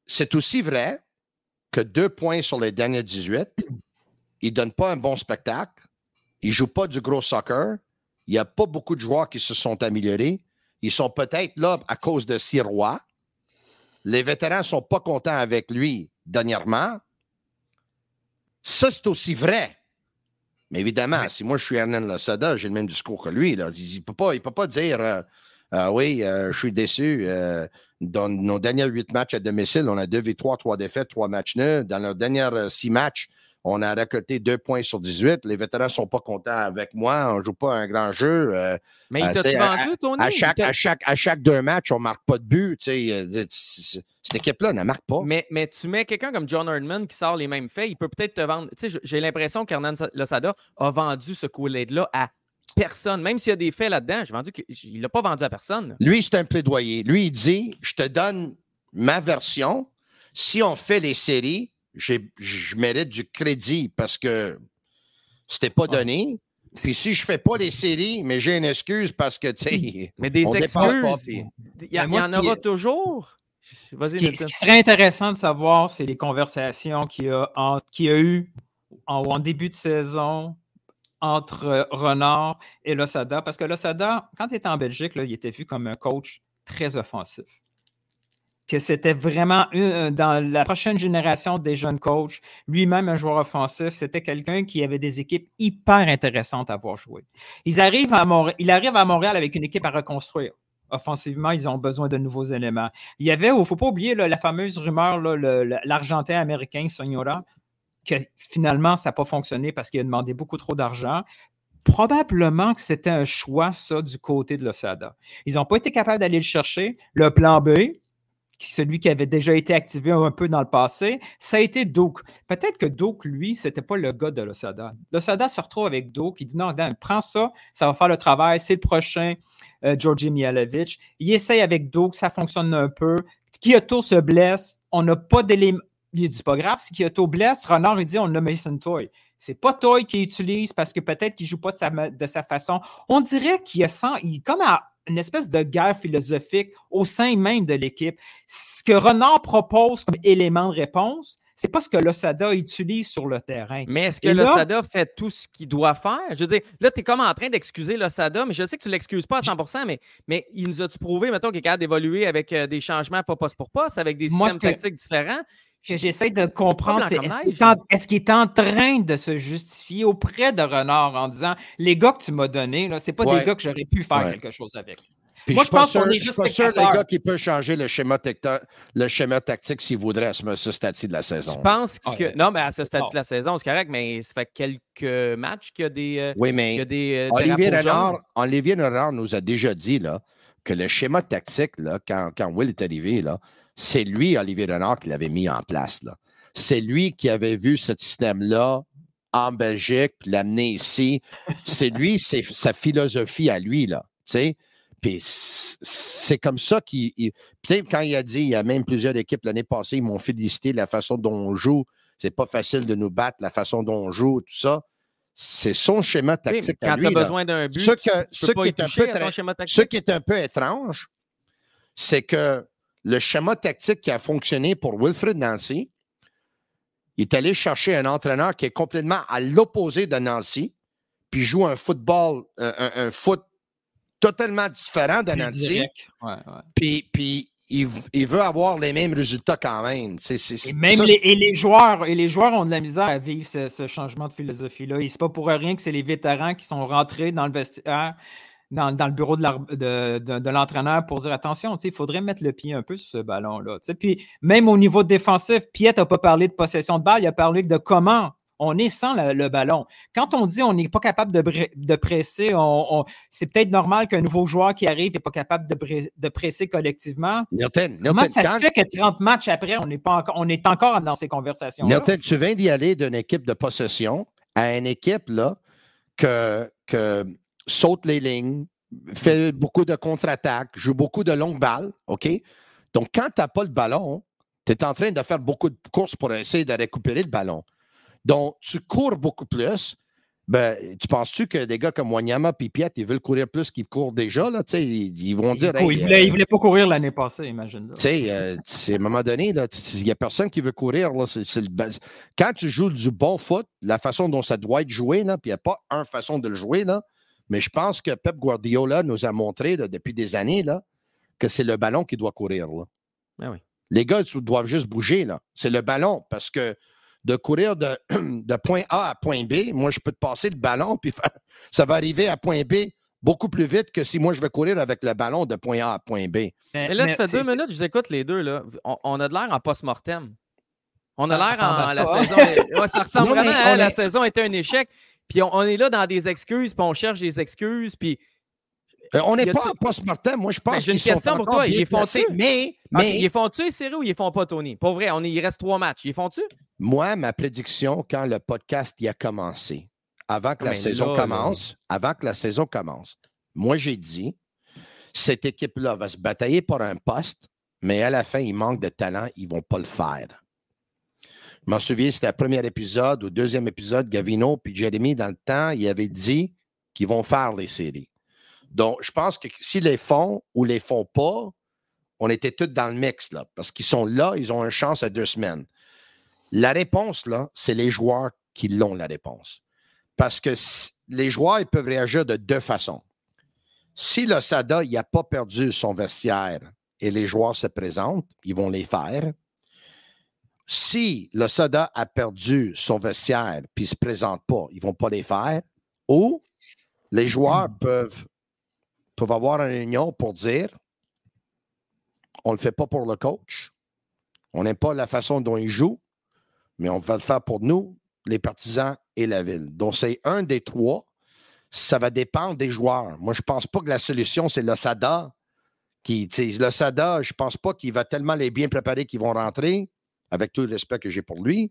C'est aussi vrai que deux points sur les derniers 18, il ne donne pas un bon spectacle. Il ne joue pas du gros soccer. Il n'y a pas beaucoup de joueurs qui se sont améliorés. Ils sont peut-être là à cause de Sirois. Les vétérans ne sont pas contents avec lui dernièrement. Ça, c'est aussi vrai. Mais évidemment, si moi je suis Hernan Losada, j'ai le même discours que lui. Là. Il ne peut, peut pas dire euh, Ah oui, euh, je suis déçu. euh, dans nos derniers huit matchs à domicile, on a deux victoires, trois défaites, trois matchs nuls. Dans nos derniers euh, six matchs, on a récolté deux points sur 18. Les vétérans ne sont pas contents avec moi. On ne joue pas un grand jeu. euh, Mais euh, il sais, à- vendu, Tony? À chaque, t'a- à, chaque, à chaque deux matchs, on ne marque pas de but. euh, Cette équipe-là ne marque pas. Mais, mais tu mets quelqu'un comme John Herdman qui sort les mêmes faits, il peut peut-être te vendre. Tu sais, j'ai l'impression qu'Hernan Losada a vendu ce Kool-Aid-là à personne. Même s'il y a des faits là-dedans, j'ai vendu il ne l'a pas vendu à personne. Lui, c'est un plaidoyer. Lui, il dit Je te donne ma version. Si on fait les séries, je mérite du crédit parce que c'était pas donné. Puis si je fais pas les séries, mais j'ai une excuse parce que, tu sais, (laughs) Mais des on excuses, pas, puis- il y, a- Mais moi, il y ce en aura est- toujours? Ce qui, ce Milton. qui serait intéressant de savoir, c'est les conversations qu'il y a, en- qu'il y a eu en, en début de saison entre euh, Renard et Losada. Parce que Losada, quand il était en Belgique, là, il était vu comme un coach très offensif. Que c'était vraiment une- dans la prochaine génération des jeunes coachs, lui-même un joueur offensif, c'était quelqu'un qui avait des équipes hyper intéressantes à voir jouer. Ils arrivent à Montréal, il arrive à Montréal avec une équipe à reconstruire. Offensivement, ils ont besoin de nouveaux éléments. Il y avait, il ne faut pas oublier la fameuse rumeur, l'Argentin américain Sonora, que finalement, ça n'a pas fonctionné parce qu'il a demandé beaucoup trop d'argent. Probablement que c'était un choix, ça, du côté de l'Osada. Ils n'ont pas été capables d'aller le chercher. Le plan B, celui qui avait déjà été activé un peu dans le passé, ça a été Doak. Peut-être que Doak, lui, c'était pas le gars de l'Osada. L'Osada se retrouve avec Doak. Il dit non, Dan, prends ça, ça va faire le travail, c'est le prochain euh, Georgi. Il essaye avec Doak, ça fonctionne un peu. Kyoto se blesse, on n'a pas d'éléments. Il dit pas grave, si Kyoto blesse, Renard il dit on a Mason Toy. C'est pas Toy qui utilise parce que peut-être qu'il joue pas de sa, de sa façon. On dirait qu'il sent, il comme à une espèce de guerre philosophique au sein même de l'équipe. Ce que Renard propose comme élément de réponse, c'est pas ce que l'Osada utilise sur le terrain. Mais est-ce que l'Osada fait tout ce qu'il doit faire? Je veux dire, là, tu es comme en train d'excuser l'Osada, mais je sais que tu ne l'excuses pas à 100 mais, mais il nous a-tu prouvé, mettons, qu'il est capable d'évoluer avec euh, des changements pas poste pour poste, avec des Moi, systèmes que- tactiques différents? Que j'essaie de comprendre, c'est est-ce qu'il est, en- est train de se justifier auprès de Renard en disant les gars que tu m'as donnés, ce n'est pas Ouais. des gars que j'aurais pu faire Ouais. quelque chose avec. Puis Moi, je pense qu'on est je suis juste pas sûr, les gars, qui peut changer le schéma, tecto- le schéma tactique s'il voudrait à ce, ce stade-ci de la saison. Je pense Ah, que. ouais. Non, mais à ce stade Non. de la saison, c'est correct, mais ça fait quelques matchs qu'il y a des. euh, Oui, qu'il mais y a des euh, Olivier Renard, Renard nous a déjà dit là, que le schéma tactique, là, quand, quand Will est arrivé, c'est lui, Olivier Renard, qui l'avait mis en place. C'est lui qui avait vu ce système-là en Belgique, l'amener ici. C'est lui, (laughs) c'est sa philosophie à lui. Là. Puis c'est comme ça qu'il. quand il a dit, il y a même plusieurs équipes l'année passée, ils m'ont félicité de la façon dont on joue. C'est pas facile de nous battre, la façon dont on joue, tout ça. C'est son schéma tactique Quand tu as besoin d'un but, Ce tu, que- tu ce peux pas qui est un peu Ce qui est un peu étrange, c'est que le schéma tactique qui a fonctionné pour Wilfred Nancy, Il est allé chercher un entraîneur qui est complètement à l'opposé de Nancy, puis joue un football, un, un- un foot totalement différent de Nancy. direct. Ouais, ouais. Puis, puis il, veut avoir les mêmes résultats quand même. Et même ça, les, et les joueurs, et les joueurs ont de la misère à vivre ce, ce changement de philosophie-là. Et c'est pas pour rien que c'est les vétérans qui sont rentrés dans le vestiaire, dans, dans le bureau de, l'entraîneur pour dire attention, il faudrait mettre le pied un peu sur ce ballon-là. Puis même au niveau défensif, Piet n'a pas parlé de possession de balle, il a parlé de comment on est sans le, le ballon. Quand on dit on n'est pas capable de, presser, on- on- c'est peut-être normal qu'un nouveau joueur qui arrive n'est pas capable de, presser collectivement. Milton, Comment ça se fait que 30 matchs après, on, n'est pas encore, on est encore dans ces conversations-là? Milton, tu viens d'y aller d'une équipe de possession à une équipe là, que, que saute les lignes, fait beaucoup de contre-attaques, joue beaucoup de longues balles. OK? Donc, quand tu n'as pas le ballon, tu es en train de faire beaucoup de courses pour essayer de récupérer le ballon. Donc, tu cours beaucoup plus. Ben, tu penses-tu que des gars comme Wanyama et Piet, ils veulent courir plus qu'ils courent déjà? Là, ils, ils vont dire. Il ne Hey, voulait, euh, il voulait pas courir l'année passée, imagine. tu sais, euh, c'est- à un moment donné, il n'y a personne qui veut courir. Là, le bas- Quand tu joues du bon foot, la façon dont ça doit être joué, puis il n'y a pas une façon de le jouer, là, mais je pense que Pep Guardiola nous a montré là, depuis des années là, que c'est le ballon qui doit courir. Là. Ben oui. Les gars ils doivent juste bouger. là. C'est le ballon parce que de courir de, (clears throat) de point A à point B, moi, je peux te passer le ballon, puis (laughs) ça va arriver à point B beaucoup plus vite que si moi, je vais courir avec le ballon de point A à point B. Mais là, ça fait deux minutes, je vous écoute les deux. Là. On, on a de l'air en post-mortem. On a l'air en la ça. saison. ouais, ça ressemble Non, vraiment à la saison était un échec. Puis on, on est là dans des excuses, puis on cherche des excuses, puis Euh, on n'est pas en post-mortem. Moi, je pense Ben, j'ai une qu'ils sont question pour toi. Ils font mais, mais ils font-tu les séries ou ils font pas, Tony? Pour vrai, on est- il reste trois matchs. Ils font-tu? moi, ma prédiction, quand le podcast y a commencé, avant que Ah, la saison là, là. commence, avant que la saison commence, moi, j'ai dit, cette équipe-là va se batailler pour un poste, mais à la fin, il manque de talent, ils ne vont pas le faire. Je m'en souviens, c'était le premier épisode ou deuxième épisode, Gavino puis Jérémy, dans le temps, ils avaient dit qu'ils vont faire les séries. Donc, je pense que s'ils les font ou les font pas, on était tous dans le mix, là, parce qu'ils sont là, ils ont une chance à deux semaines. La réponse, là, c'est les joueurs qui l'ont, la réponse. Parce que si- les joueurs, ils peuvent réagir de deux façons. Si le SADA n'a pas perdu son vestiaire et les joueurs se présentent, ils vont les faire. Si le SADA a perdu son vestiaire puis ne se présente pas, ils ne vont pas les faire. Ou les joueurs peuvent, peuvent avoir une réunion pour dire on ne le fait pas pour le coach, on n'aime pas la façon dont il joue, mais on va le faire pour nous, les partisans et la ville. Donc, c'est un des trois. Ça va dépendre des joueurs. Moi, je ne pense pas que la solution, c'est le SADA. Qui, le SADA, je ne pense pas qu'il va tellement les bien préparer qu'ils vont rentrer, avec tout le respect que j'ai pour lui.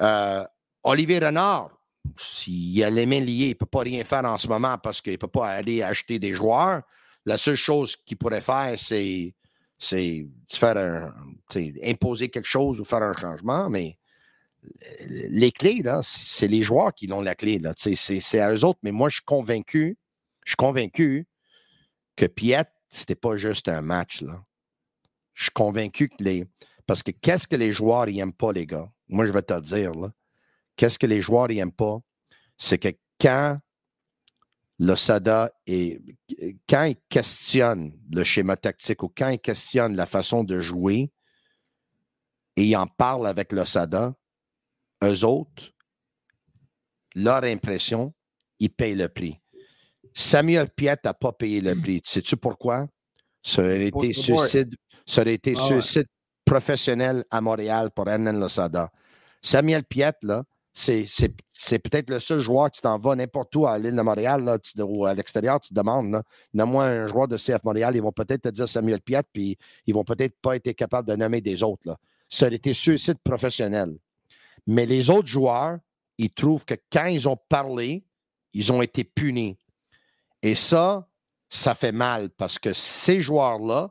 Euh, Olivier Renard, s'il a les mains liées, il ne peut pas rien faire en ce moment parce qu'il ne peut pas aller acheter des joueurs. La seule chose qu'il pourrait faire, c'est faire un, imposer quelque chose ou faire un changement, mais les clés, c'est les joueurs qui ont la clé. c'est à eux autres, mais moi, je suis convaincu, je suis convaincu que Piet, c'était pas juste un match. Là. Je suis convaincu que les. Parce que qu'est-ce que les joueurs n'aiment pas, les gars? Moi, je vais te le dire. là. Qu'est-ce que les joueurs n'aiment pas? C'est que quand le SADA et quand ils questionnent le schéma tactique ou quand ils questionnent la façon de jouer et ils en parlent avec le SADA, eux autres, leur impression, ils payent le prix. Samuel Piet n'a pas payé le prix. (clears throat) Sais-tu pourquoi? Ça aurait été Poster board. suicide, ça aurait été Ah ouais. suicide professionnel à Montréal pour Hernan Losada. Samuel Piet, là, c'est, peut-être le seul joueur qui t'en va n'importe où à l'île de Montréal là, tu- ou à l'extérieur, tu te demandes. Nomme-moi un joueur de CF Montréal, ils vont peut-être te dire Samuel Piet, puis ils vont peut-être pas être capables de nommer des autres. Là. Ça aurait été suicide professionnel. Mais les autres joueurs, ils trouvent que quand ils ont parlé, ils ont été punis. Et ça, ça fait mal parce que ces joueurs-là,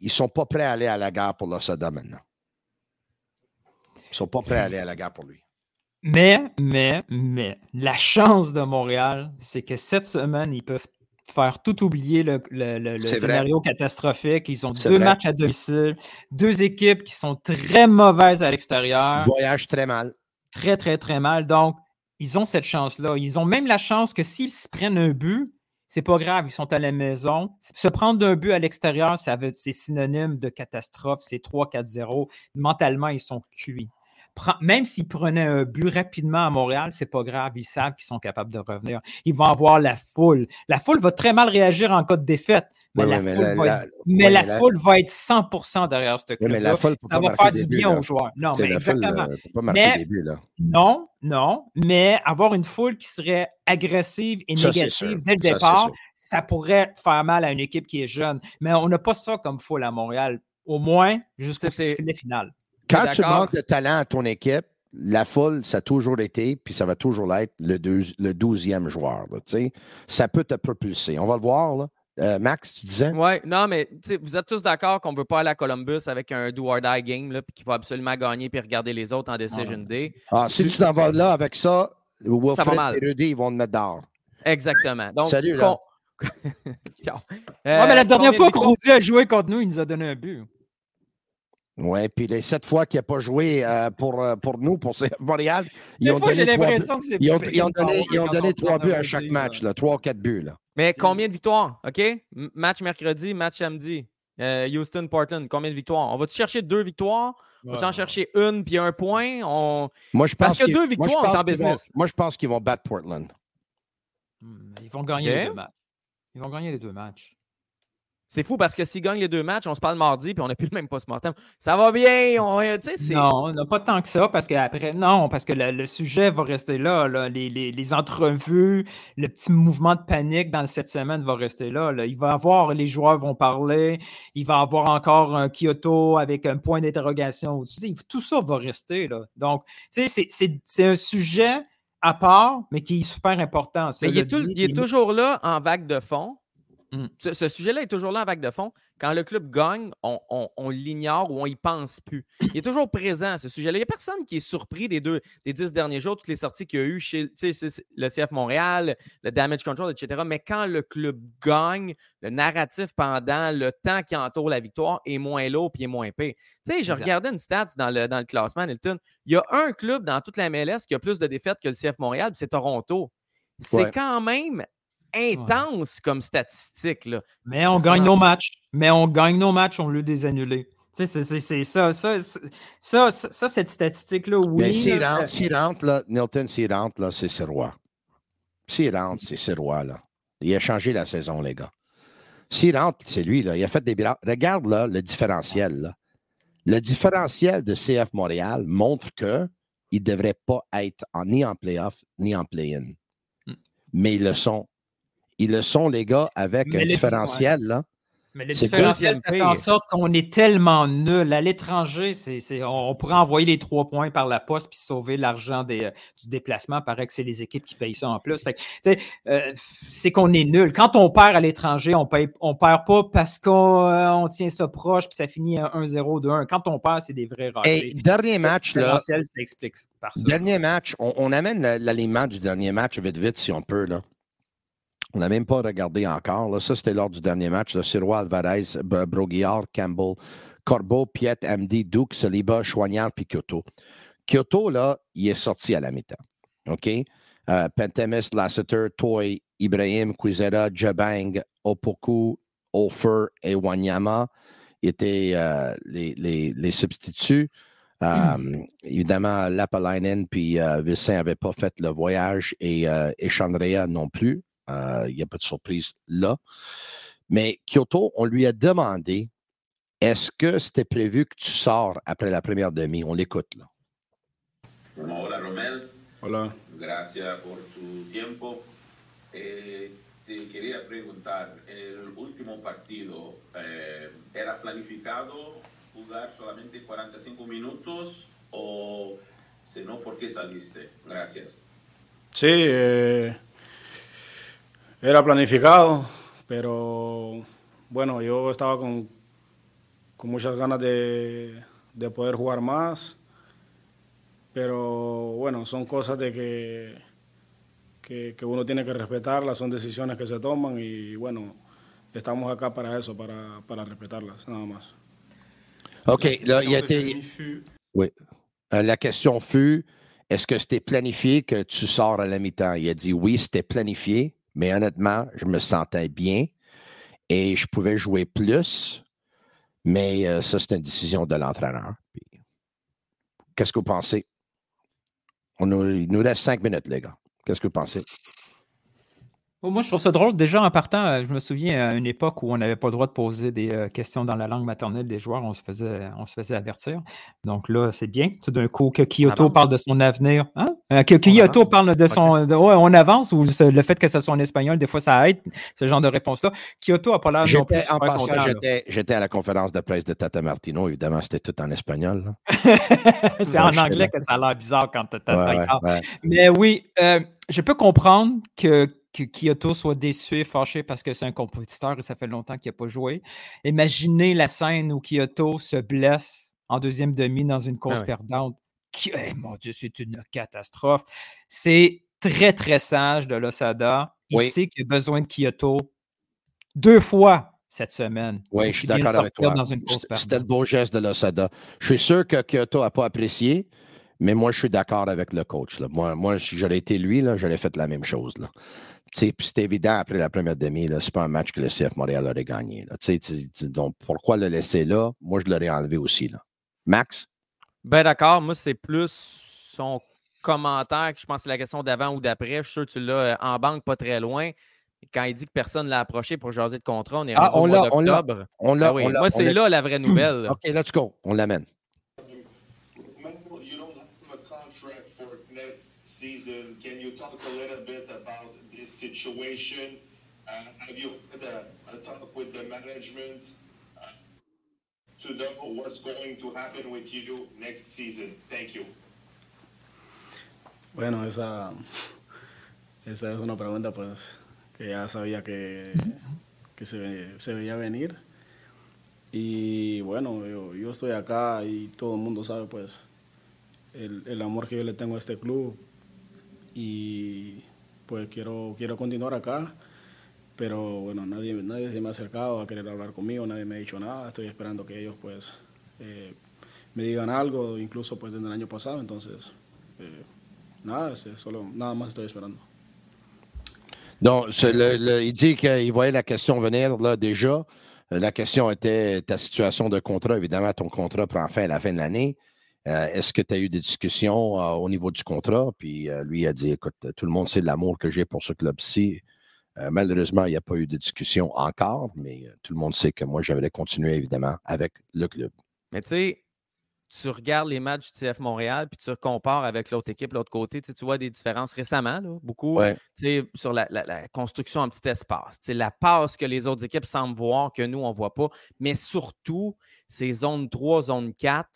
Ils sont pas prêts à aller à la guerre pour l'Osada maintenant. Ils sont pas prêts à aller à la guerre pour lui. Mais, mais, mais, la chance de Montréal, c'est que cette semaine, ils peuvent faire tout oublier le, le- le- le C'est vrai. scénario catastrophique. Ils ont deux vrai. matchs à domicile, deux équipes qui sont très mauvaises à l'extérieur. Voyage très mal. Très, très, très mal. Donc, ils ont cette chance-là. Ils ont même la chance que s'ils se prennent un but, c'est pas grave, ils sont à la maison. Se prendre un but à l'extérieur, ça veut- c'est synonyme de catastrophe. C'est 3-4-0. Mentalement, ils sont cuits. Même s'ils prenaient un but rapidement à Montréal, c'est pas grave. Ils savent qu'ils sont capables de revenir. Ils vont avoir la foule. La foule va très mal réagir en cas de défaite. Mais, Oui, la, mais foule la- va la- être, mais oui, la mais la- foule va être 100% derrière ce club mais la foule peut Ça va faire du bien là. aux joueurs. Non, mais foule, exactement. euh, peut pas marquer Mais des buts, là. non, non, mais avoir une foule qui serait agressive et Ça, négative dès le Ça, départ, ça pourrait faire mal à une équipe qui est jeune. Mais on n'a pas ça comme foule à Montréal, au moins jusqu'au filet final. Quand tu manques de talent à ton équipe, la foule, ça a toujours été, puis ça va toujours l'être, le, deux- le 12e joueur. là, tu sais. ça peut te propulser. On va le voir. Là. Euh, Max, tu disais? Ouais, non, mais vous êtes tous d'accord qu'on ne veut pas aller à Columbus avec un do or die game, là, puis qu'il faut absolument gagner puis regarder les autres en Decision Day. Ah, si tu t'en vas là avec ça, Ça va Wilfred mal. et Rudy, ils vont te mettre dehors. Exactement. Donc, Salut, là. (laughs) Ouais, mais la Euh, dernière fois que? Rudy a joué contre nous, il nous a donné un but. Oui, puis les sept fois qu'il n'a pas joué euh, pour, euh, pour nous, pour CF Montréal, ils Des ont fois, j'ai donné trois l'impression buts. que c'est Ils ont, plus ils ont donné, ils ont trois buts à chaque match, là, trois ou quatre buts. Là. Mais combien de victoires? OK? M- match mercredi, match samedi. Euh, Houston-Portland, combien de victoires? On va-tu chercher deux victoires? On va-tu en chercher une puis un point? On... Moi, je Parce pense qu'il y a qu'ils- deux moi, victoires, on est en vont- business. Moi, je pense qu'ils vont battre Portland. Ils vont gagner les deux matchs. Ils vont gagner les deux matchs. C'est fou parce que s'ils gagnent les deux matchs, on se parle mardi puis on n'a plus le même post-mortem. Ça va bien. On, c'est- Non, on n'a pas tant que ça parce qu'après, non, parce que le, le sujet va rester là, là. Les, les- les entrevues, le petit mouvement de panique dans cette semaine va rester là, là. Il va y avoir, les joueurs vont parler, il va y avoir encore un Kyoto avec un point d'interrogation. Tout ça va rester là. Donc, tu sais, c'est- un sujet à part, mais qui est super important. Mais il est, tout- dit, il est les- toujours là en vague de fond. Mm. Ce, ce sujet-là est toujours là en vague de fond. Quand le club gagne, on, on- on l'ignore ou on y pense plus. Il est toujours présent, ce sujet-là. Il n'y a personne qui est surpris des deux, des dix derniers jours, toutes les sorties qu'il y a eu chez le CF Montréal, le Damage Control, etc. Mais quand le club gagne, le narratif pendant le temps qui entoure la victoire est moins lourd et est moins épais. Tu sais, je Exact. regardais une stats dans le, dans le classement, Nilton. Il y a un club dans toute la MLS qui a plus de défaites que le CF Montréal, puis c'est Toronto. C'est Ouais. quand même intense comme statistique. Là. Mais on gagne nos matchs. Mais on gagne nos matchs, on annuler. Tu sais, c'est- ça, ça, c'est- ça, ça, ça, cette statistique-là, oui. Mais s'il là, rentre, s'il rentre, là, Nilton, s'il rentre, là, c'est Sirois. S'il rentre, c'est Sirois, là. Il a changé la saison, les gars. S'il rentre, c'est lui, là. Il a fait des. Regarde, là, le différentiel, là. Le différentiel de CF Montréal montre que il ne devrait pas être en- ni en playoff ni en play-in. Hmm. Mais ils le sont. Ils le sont, les gars, avec Mais un différentiel, là. Mais le différentiel, ça fait en sorte qu'on est tellement nul. À l'étranger, c'est, on, on pourrait envoyer les trois points par la poste puis sauver l'argent des, euh, du déplacement. Paraît que c'est les équipes qui payent ça en plus. Euh, c'est qu'on est nul. Quand on perd à l'étranger, on on perd pas parce qu'on euh, on tient ça proche puis ça finit à 1-0, 2-1. Quand on perd, c'est des vrais. Et dernier match, là. ça explique par ça. Dernier match, on, on amène la- l'alignement du dernier match vite, vite, si on peut. Là. On n'a même pas regardé encore. Ça, c'était lors du dernier match. Là. Sirois, Alvarez, Broguillard, Campbell, Corbeau, Piet, Amdi, Duke, Saliba, Chouanière, puis Kyoto. Kyoto, là, il est sorti à la mi-temps. OK? Euh, Pentemis, Lasseter, Toy, Ibrahim, Quizera, Jabang, Opoku, Ofer et Wanyama étaient euh, les, substituts. Euh, Évidemment, Lapalainen puis Vilsain n'avaient pas fait le voyage et, euh, et Chandrea non plus. Euh, Il n'y a pas de surprise là. Mais Kyoto, on lui a demandé est-ce que c'était prévu que tu sors après la première demi? On l'écoute là. Hola Romel, Hola. gracias por tu tiempo. Eh, te quería preguntar, el último partido, eh, ¿era planificado jugar solamente 45 minutos o si no, por qué saliste? Gracias. Sí, eh, era planificado, pero bueno, yo estaba con, con muchas ganas de, de poder jugar más, pero bueno, son cosas de que, que, que uno tiene que respetarlas, son decisiones que se toman y bueno, estamos acá para eso, para, para respetarlas, nada más. OK. Là, il a question été. Oui. Euh, la question fut est-ce que c'était planifié que tu sors à la mi-temps Il a dit oui, c'était planifié, mais honnêtement, je me sentais bien et je pouvais jouer plus. Mais euh, ça, c'est une décision de l'entraîneur. Qu'est-ce que vous pensez? On nous, il nous reste cinq minutes, les gars. Qu'est-ce que vous pensez? Moi, je trouve ça drôle. Déjà, en partant, euh, je me souviens à une époque où on n'avait pas le droit de poser des euh, questions dans la langue maternelle des joueurs. On se faisait, on se faisait avertir. Donc là, c'est bien. Tout d'un coup, que Kyoto avance. parle de son avenir. Hein? Euh, que Kyoto parle de son. de- ouais, on avance ou le fait que ce soit en espagnol, des fois, ça aide, ce genre de réponse-là. Kyoto n'a pas l'air non plus. J'étais, en passant, j'étais, à la conférence de presse de Tata Martino. Évidemment, c'était tout en espagnol. (laughs) c'est en anglais là. que ça a l'air bizarre quand tu Ouais, ouais, ouais. Mais oui, euh, je peux comprendre que, que Kyoto soit déçu et fâché parce que c'est un compétiteur et ça fait longtemps qu'il n'a pas joué. Imaginez la scène où Kyoto se blesse en deuxième demi dans une course ouais. perdante. Qui- eh, mon Dieu, c'est une catastrophe. C'est très, très sage de l'Osada. Il Oui. sait qu'il a besoin de Kyoto deux fois cette semaine. Oui, je suis d'accord avec toi. Dans une course C'était- le beau geste de l'Osada. Je suis sûr que Kyoto n'a pas apprécié, mais moi, je suis d'accord avec le coach. là. Moi, moi, si j'aurais été lui, j'aurais fait la même chose. Là. C'est évident, après la première demi, ce n'est pas un match que le CF Montréal aurait gagné. là. Donc, pourquoi le laisser là? Moi, je l'aurais enlevé aussi. Là. Max? Ben d'accord, moi c'est plus son commentaire, que je pense que c'est la question d'avant ou d'après. Je suis sûr que tu l'as euh, en banque pas très loin. Quand il dit que personne ne l'a approché pour jaser de contrat, on est Ah, rendu au on mois l'a, on l'a, d'octobre. on l'a, Ah oui, on Moi, on c'est là la vraie nouvelle. là. (clears throat) OK, let's go. On l'amène. You don't have a contract for next season. Can you talk a little bit about situation? Have you had a, a talk with the management uh, to know what's going to happen with you next season? Thank you. Bueno, esa, esa es una pregunta pues que ya sabía que, que se, se veía venir. Y bueno, yo, yo estoy acá y todo el mundo sabe pues el, el amor que yo le tengo a este club y pues quiero, quiero continuar acá. Pero bueno, nadie, nadie se me ha acercado a querer hablar conmigo, nadie me ha dicho nada. Estoy esperando que ellos pues eh, me digan algo, incluso pues desde el año pasado. Entonces, eh, nada, solo, nada más estoy esperando. Donc, le- le- il dit qu'il voyait la question venir là déjà. La question était ta situation de contrat. Évidemment, ton contrat prend fin à la fin de l'année. Euh, Est-ce que tu as eu des discussions euh, au niveau du contrat? Puis euh, lui a dit écoute, tout le monde sait de l'amour que j'ai pour ce club-ci. Malheureusement, il n'y a pas eu de discussion encore, mais tout le monde sait que moi, j'aimerais continuer évidemment avec le club. Mais tu sais, tu regardes les matchs du CF Montréal, puis tu compares avec l'autre équipe, l'autre côté, tu vois des différences récemment, là, beaucoup, Ouais. sur la, la- la construction en petit espace. la passe que les autres équipes semblent voir, que nous, on ne voit pas. Mais surtout, ces zones 3, zone 4,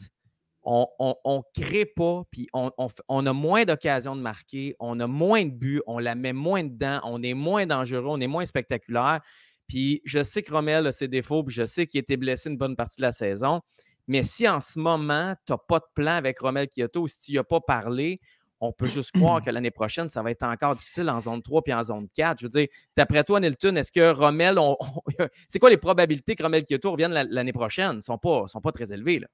on ne crée pas, puis on, on f- on a moins d'occasions de marquer, on a moins de buts, on la met moins dedans, on est moins dangereux, on est moins spectaculaire. Puis je sais que Romel a ses défauts, puis je sais qu'il a été blessé une bonne partie de la saison. Mais si en ce moment, tu n'as pas de plan avec Romel Kyoto, si tu n'y as pas parlé, on peut juste (clears throat) croire que l'année prochaine, ça va être encore difficile en zone 3 puis en zone 4. Je veux dire, d'après toi, Nilton, est-ce que Rommel, on- on- (laughs) c'est quoi les probabilités que Rommel Kyoto revienne la- l'année prochaine? Ils ne sont pas, sont pas très élevées. Là.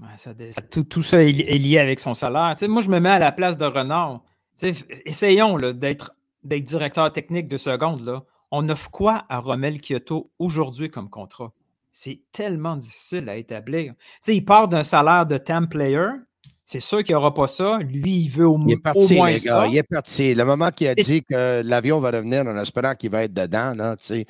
Ouais, ça dé- tout, tout ça est, li- est lié avec son salaire. Tu sais, moi, je me mets à la place de Renard. Tu sais, f- essayons là, d'être d'être directeur technique de seconde. Là. On offre quoi à Rommel Kyoto aujourd'hui comme contrat? C'est tellement difficile à établir. Tu sais, il part d'un salaire de time player. C'est sûr qu'il n'y aura pas ça. Lui, il veut au, Il est au moins les ça. Il est parti. Le moment qu'il a dit que l'avion va revenir en espérant qu'il va être dedans, là, tu sais,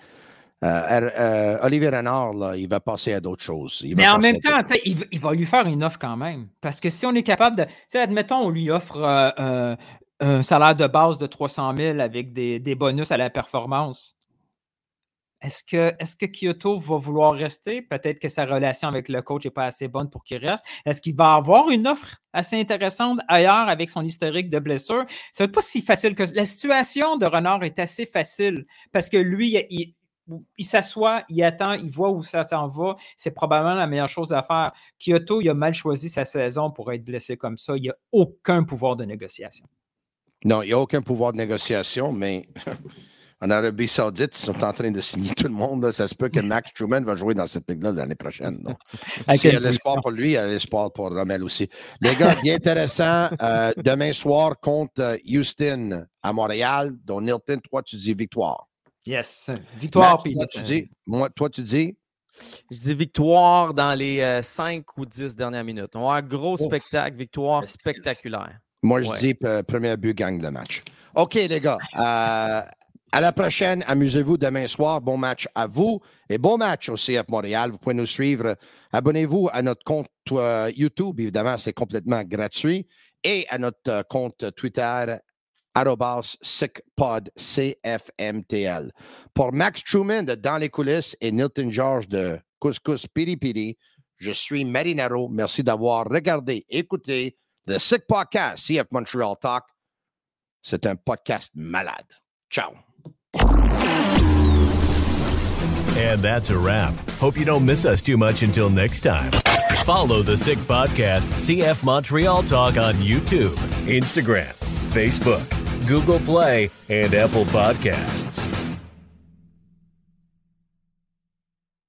euh, euh, Olivier Renard, là, il va passer à d'autres choses. Il va Mais en même temps, il, va- il va lui faire une offre quand même. Parce que si on est capable de. Admettons, on lui offre euh, un salaire de base de 300 000 avec des, des bonus à la performance. Est-ce que, est que Kyoto va vouloir rester? Peut-être que sa relation avec le coach n'est pas assez bonne pour qu'il reste. Est-ce qu'il va avoir une offre assez intéressante ailleurs avec son historique de blessure? Ce n'est pas si facile que La situation de Renard est assez facile parce que lui, il, il s'assoit, il attend, il voit où ça s'en va. C'est probablement la meilleure chose à faire. Kyoto, il a mal choisi sa saison pour être blessé comme ça. Il n'y a aucun pouvoir de négociation. Non, il n'y a aucun pouvoir de négociation, mais (laughs) en Arabie Saoudite, ils sont en train de signer tout le monde. là. Ça se peut que Max (laughs) Truman va jouer dans cette ligue-là l'année prochaine. (laughs) S'il y a l'espoir pour lui, il y a l'espoir pour Rommel aussi. Les gars, bien intéressant. euh, demain soir contre euh, Houston à Montréal, dont Nilton, toi, tu dis victoire. Yes. Victoire, Max, puis toi, tu dis, moi, toi, tu dis? Je dis victoire dans les 5 ou 10 dernières minutes. On va avoir un gros Ouf. spectacle, victoire spectaculaire. Moi, je Ouais. dis euh, premier but gagne le match. OK, les gars. euh, à la prochaine. Amusez-vous demain soir. Bon match à vous et bon match au CF Montréal. Vous pouvez nous suivre. Abonnez-vous à notre compte euh, YouTube. Évidemment, c'est complètement gratuit. Et à notre euh, compte Twitter, SICPOD, CFMTL. Pour Max Truman de Dans les coulisses et Nilton George de Couscous Piri Piri, je suis Marinaro. Merci d'avoir regardé, écouté The Sick Podcast, CF Montreal Talk. C'est un podcast malade. Ciao. And that's a wrap. Hope you don't miss us too much until next time. Follow the Sick Podcast, CF Montreal Talk on YouTube, Instagram, Facebook, Google Play, and Apple Podcasts.